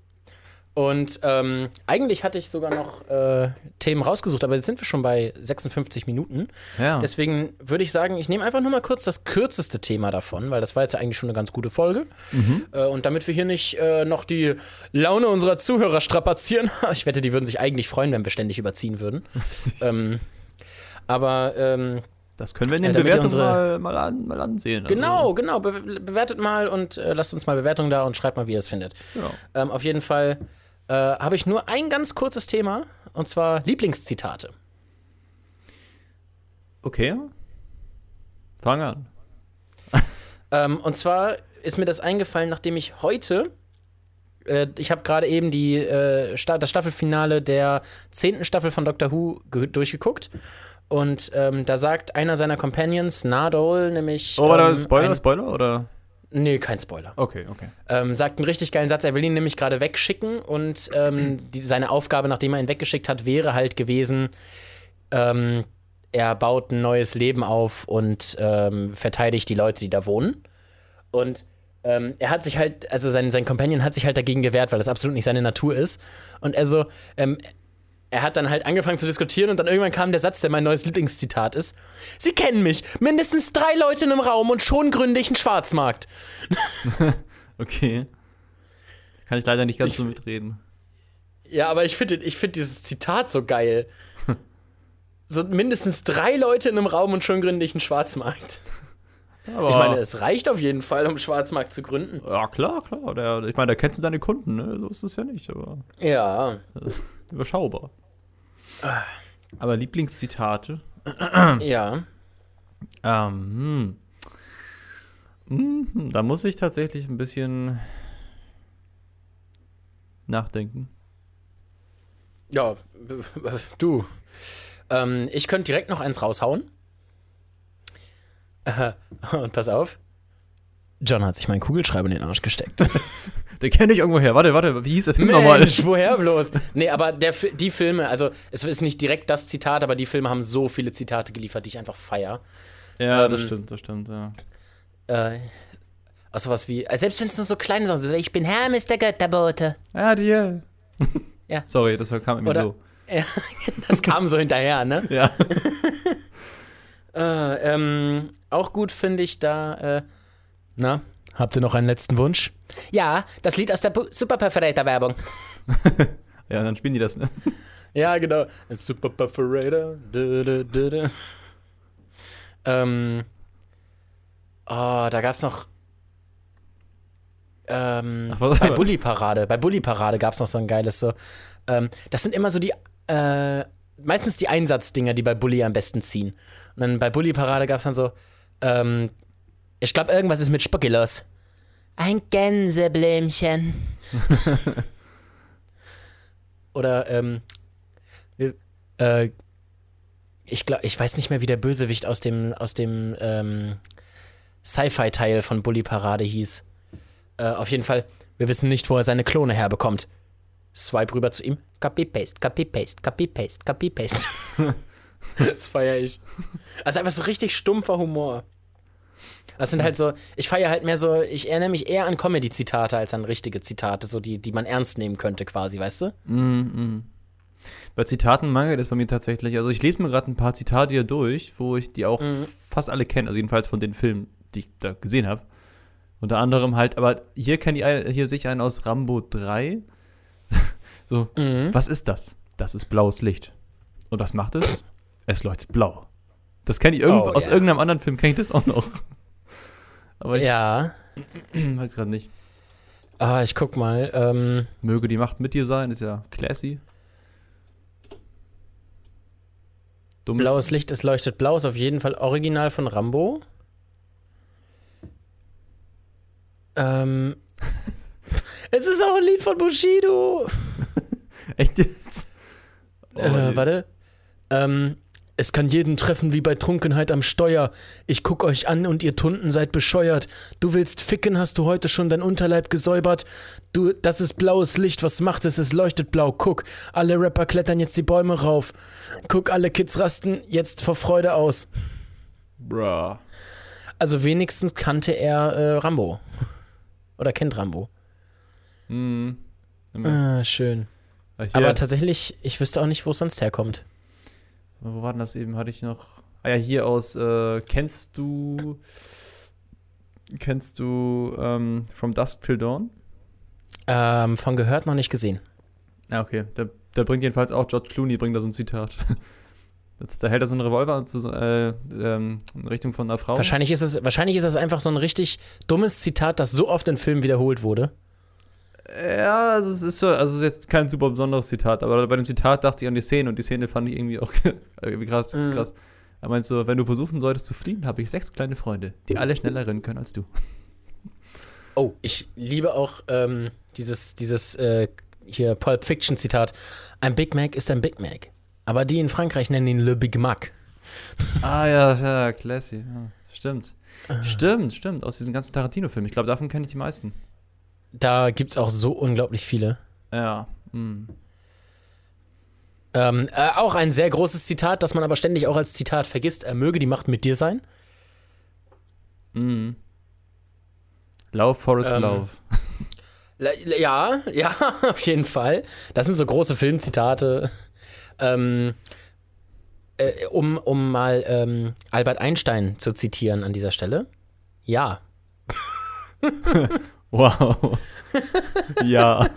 Und ähm, eigentlich hatte ich sogar noch äh, Themen rausgesucht, aber jetzt sind wir schon bei 56 Minuten. Ja. Deswegen würde ich sagen, ich nehme einfach nur mal kurz das kürzeste Thema davon, weil das war jetzt ja eigentlich schon eine ganz gute Folge. Äh, und damit wir hier nicht äh, noch die Laune unserer Zuhörer strapazieren, ich wette, die würden sich eigentlich freuen, wenn wir ständig überziehen würden. ähm, aber ähm, Das können wir in den ihr Bewertungen mal, mal, an, mal ansehen. Also, genau, genau, be bewertet mal und äh, lasst uns mal Bewertungen da und schreibt mal, wie ihr es findet. Genau. Auf jeden Fall äh, habe ich nur ein ganz kurzes Thema, und zwar Lieblingszitate. Okay. Fang an. Ähm, und zwar ist mir das eingefallen, nachdem ich heute, äh, ich habe gerade eben die, äh, das Staffelfinale der zehnten Staffel von Doctor Who ge- durchgeguckt. Und ähm, da sagt einer seiner Companions, Nardole, nämlich. Oh, war ähm, Spoiler, ein- Spoiler oder? Nee, kein Spoiler. Okay, okay. ähm, sagt einen richtig geilen Satz. Er will ihn nämlich gerade wegschicken und ähm, die, seine Aufgabe, nachdem er ihn weggeschickt hat, wäre halt gewesen, ähm, er baut ein neues Leben auf und ähm, verteidigt die Leute, die da wohnen. Und ähm, er hat sich halt, also sein, sein Companion hat sich halt dagegen gewehrt, weil das absolut nicht seine Natur ist. Und er so, ähm, er hat dann halt angefangen zu diskutieren und dann irgendwann kam der Satz, der mein neues Lieblingszitat ist. Sie kennen mich. Mindestens drei Leute in einem Raum und schon gründe ich einen Schwarzmarkt. Okay. Kann ich leider nicht ganz Ich- so mitreden. Ja, aber ich finde ich find dieses Zitat so geil. So mindestens drei Leute in einem Raum und schon gründe ich einen Schwarzmarkt. Aber, Ich meine, es reicht auf jeden Fall, um einen Schwarzmarkt zu gründen. ja, klar, klar. Der, ich meine, da kennst du deine Kunden, ne? So ist es ja nicht, aber Ja. überschaubar. Aber Lieblingszitate? Ja. Ähm, hm. Hm, Da muss ich tatsächlich ein bisschen nachdenken. Ja, du. Ähm, ich könnte direkt noch eins raushauen. Und pass auf. John hat sich meinen Kugelschreiber in den Arsch gesteckt. Den kenne ich irgendwo her. Warte, warte, wie hieß der Film nochmal? Mensch, woher bloß? Nee, aber der, die Filme, also es ist nicht direkt das Zitat, aber die Filme haben so viele Zitate geliefert, die ich einfach feier. Ja, Ähm, das stimmt, das stimmt, ja. Äh, auch sowas wie, äh, selbst wenn es nur so kleine Sachen sind, ich bin Hermes der Götterbote. Ja, dir. Ja. Sorry, das kam irgendwie Oder- so. Ja, das kam so hinterher, ne? Ja. Äh, ähm, auch gut finde ich da, äh, na, habt ihr noch einen letzten Wunsch? Ja, das Lied aus der Super Perforator Werbung. ja, dann spielen die das, ne? Ja, genau. Super Perforator. Dö, dö, dö, dö. Ähm, oh, da gab's noch ähm, Ach, was- bei Bully Parade, bei Bully Parade gab's noch so ein geiles so. Ähm, das sind immer so die äh, meistens die Einsatzdinger, die bei Bully am besten ziehen. Und dann bei Bully Parade gab's dann so ähm, ich glaube irgendwas ist mit Spocki los. Ein Gänseblümchen. Oder, ähm, wir- äh, ich glaube, ich weiß nicht mehr, wie der Bösewicht aus dem, aus dem ähm, Sci-Fi-Teil von Bully Parade hieß. Äh, auf jeden Fall, wir wissen nicht, wo er seine Klone herbekommt. Swipe rüber zu ihm. Copy-Paste, Copy-Paste, Copy-Paste, Copy-Paste. das feiere ich. Also einfach so richtig stumpfer Humor. Das sind halt so, ich feiere halt mehr so, ich erinnere mich eher an Comedy-Zitate als an richtige Zitate, so die, die man ernst nehmen könnte, quasi, weißt du? Mhm. Bei Zitaten mangelt es bei mir tatsächlich. Also ich lese mir gerade ein paar Zitate hier durch, wo ich die auch Mhm. fast alle kenne, also jedenfalls von den Filmen, die ich da gesehen habe. Unter anderem halt, aber hier kenne ich hier sich einen aus Rambo 3. so, Mhm. was ist das? Das ist blaues Licht. Und was macht es? Es leuchtet blau. Das kenne ich irgendwo, Oh, aus ja. irgendeinem anderen Film kenne ich das auch noch. Aber ich Ja, weiß gerade nicht. ah, ich guck mal. Ähm, Möge die Macht mit dir sein, ist ja classy. Dummes blaues Licht, es leuchtet blau, ist auf jeden Fall original von Rambo. Ähm, es ist auch ein Lied von Bushido. Echt jetzt? Oh, äh, warte. Ähm, es kann jeden treffen wie bei Trunkenheit am Steuer. Ich guck euch an und ihr Tunden seid bescheuert. Du willst ficken, hast du heute schon dein Unterleib gesäubert? Du, das ist blaues Licht, was macht es? Es leuchtet blau. Guck, alle Rapper klettern jetzt die Bäume rauf. Guck, alle Kids rasten jetzt vor Freude aus. Bruh. Also wenigstens kannte er äh, Rambo. Oder kennt Rambo. Hm. Ah, schön. Ah, Hier, Aber tatsächlich, ich wüsste auch nicht, wo es sonst herkommt. Wo war denn das eben? Hatte ich noch. Ah ja, hier aus. Äh, kennst du. Kennst du ähm, From Dusk Till Dawn? Ähm, von gehört noch nicht gesehen. Ja, okay. Da, da bringt jedenfalls auch George Clooney bringt da so ein Zitat. Das, da hält er so einen Revolver zu, äh, ähm, in Richtung von einer Frau. Wahrscheinlich ist es, wahrscheinlich ist das einfach so ein richtig dummes Zitat, das so oft in Filmen wiederholt wurde. Ja, also es ist so, also es ist jetzt kein super besonderes Zitat, aber bei dem Zitat dachte ich an die Szene und die Szene fand ich irgendwie auch irgendwie krass, Mhm. krass. Er meint so, wenn du versuchen solltest zu fliehen, habe ich sechs kleine Freunde, die alle schneller rennen können als du. Oh, ich liebe auch ähm, dieses, dieses äh, hier Pulp Fiction Zitat. Ein Big Mac ist ein Big Mac. Aber die in Frankreich nennen ihn Le Big Mac. Ah ja, ja, classy. Ja, stimmt. Stimmt, stimmt. Aus diesen ganzen Tarantino-Filmen. Ich glaube, davon kenne ich die meisten. Da gibt's auch so unglaublich viele. Ja. mm. Ähm, äh, auch ein sehr großes Zitat, das man aber ständig auch als Zitat vergisst. Er möge die Macht mit dir sein. Mm. Love, Forest Ähm, Love. Le- Ja, ja, auf jeden Fall. Das sind so große Filmzitate. Ähm, äh, um, um mal ähm, Albert Einstein zu zitieren an dieser Stelle. Ja. Wow. ja.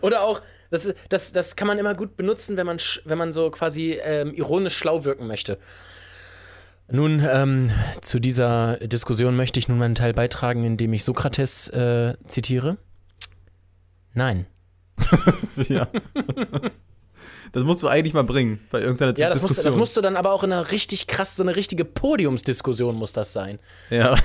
Oder auch, das, das, das kann man immer gut benutzen, wenn man, wenn man so quasi ähm, ironisch schlau wirken möchte. Nun, ähm, zu dieser Diskussion möchte ich nun meinen Teil beitragen, indem ich Sokrates äh, zitiere. Nein. ja. Das musst du eigentlich mal bringen bei irgendeiner Ja, das musst, Diskussion. das musst du dann aber auch in einer richtig krass, so eine richtige Podiumsdiskussion muss das sein. ja.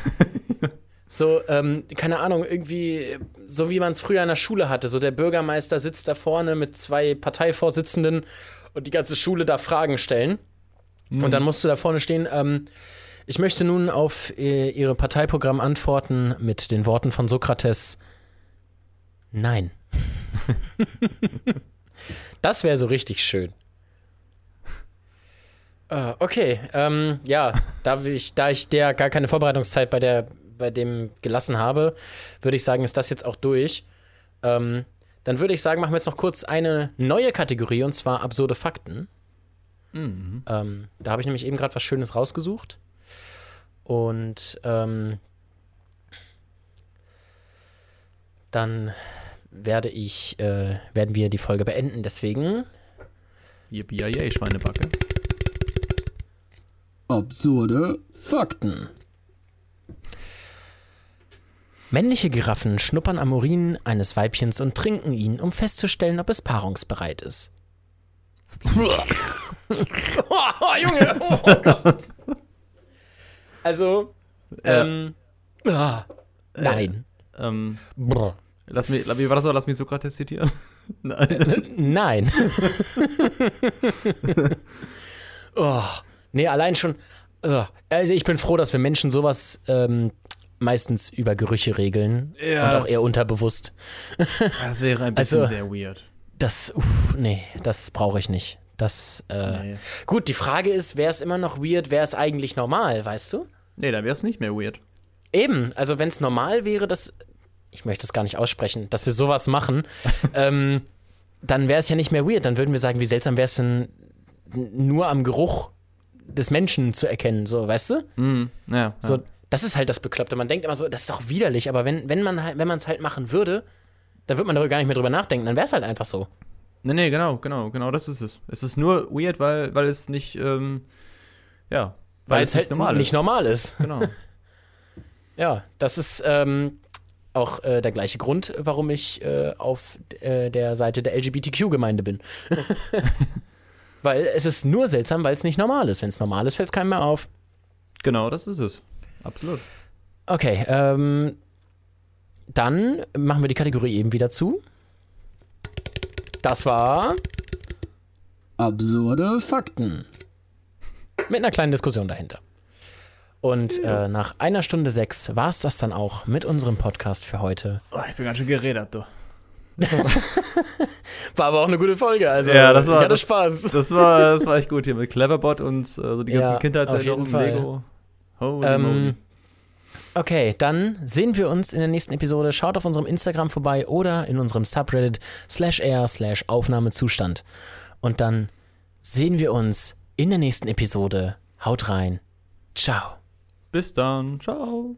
So, ähm, keine Ahnung, irgendwie, so wie man es früher in der Schule hatte. So der Bürgermeister sitzt da vorne mit zwei Parteivorsitzenden und die ganze Schule da Fragen stellen. Und dann musst du da vorne stehen. Ähm, ich möchte nun auf äh, Ihre Parteiprogramm antworten mit den Worten von Sokrates. Nein. das wäre so richtig schön. Äh, okay, ähm, ja, da ich, da ich der gar keine Vorbereitungszeit bei, der, bei dem gelassen habe, würde ich sagen, ist das jetzt auch durch. Ähm, dann würde ich sagen, machen wir jetzt noch kurz eine neue Kategorie und zwar absurde Fakten. Mhm. Ähm, da habe ich nämlich eben gerade was Schönes rausgesucht. Und ähm, dann werde ich, äh, werden wir die Folge beenden. Deswegen Yippie, yay, Schweinebacke. Absurde Fakten. Männliche Giraffen schnuppern am Urin eines Weibchens und trinken ihn, um festzustellen, ob es paarungsbereit ist. oh, Junge! Oh Gott! Also, ähm, ah, Nein. Ähm, Brr. lass mich, wie war das so? Lass mich Sokrates zitieren. Nein. Nein. oh, nee, allein schon. Oh, also ich bin froh, dass wir Menschen sowas ähm, meistens über Gerüche regeln Ja, und auch eher unterbewusst. Das wäre ein bisschen Also- sehr weird. Das, uff, nee, das brauche ich nicht. Das, äh, Nee. gut, die Frage ist, wäre es immer noch weird, wäre es eigentlich normal, weißt du? Nee, dann wäre es nicht mehr weird. Eben, also wenn es normal wäre, dass, ich möchte es gar nicht aussprechen, dass wir sowas machen, ähm, dann wäre es ja nicht mehr weird. Dann würden wir sagen, wie seltsam wäre es denn nur am Geruch des Menschen zu erkennen, so, weißt du? Mhm. Ja, So, ja. Das ist halt das Bekloppte. Man denkt immer so, das ist doch widerlich, aber wenn, wenn man halt, wenn man es halt machen würde, dann würde man darüber gar nicht mehr drüber nachdenken, dann wäre es halt einfach so. Nee, nee, genau, genau, genau, das ist es. Es ist nur weird, weil, weil es nicht, ähm, ja, Weil, es halt normal nicht ist. normal ist. Genau. Ja, das ist ähm, auch äh, der gleiche Grund, warum ich äh, auf äh, der Seite der LGBTQ-Gemeinde bin. weil es ist nur seltsam, weil es nicht normal ist. Wenn es normal ist, fällt es keinem mehr auf. genau, das ist es. Absolut. Okay, ähm, dann machen wir die Kategorie eben wieder zu. Das war Absurde Fakten. mit einer kleinen Diskussion dahinter. Und äh, nach einer Stunde sechs war es das dann auch mit unserem Podcast für heute. Oh, ich bin ganz schön geredet, du. War aber auch eine gute Folge. Also ja, das war ich hatte das, Spaß. Das war, das war echt gut hier mit Cleverbot und äh, so die ganzen Ja, Kindheitserinnerungen. Lego. Holy moly. Ähm, okay, dann sehen wir uns in der nächsten Episode. Schaut auf unserem Instagram vorbei oder in unserem Subreddit slash r slash Aufnahmezustand. Und dann sehen wir uns in der nächsten Episode. Haut rein. Ciao. Bis dann. Ciao.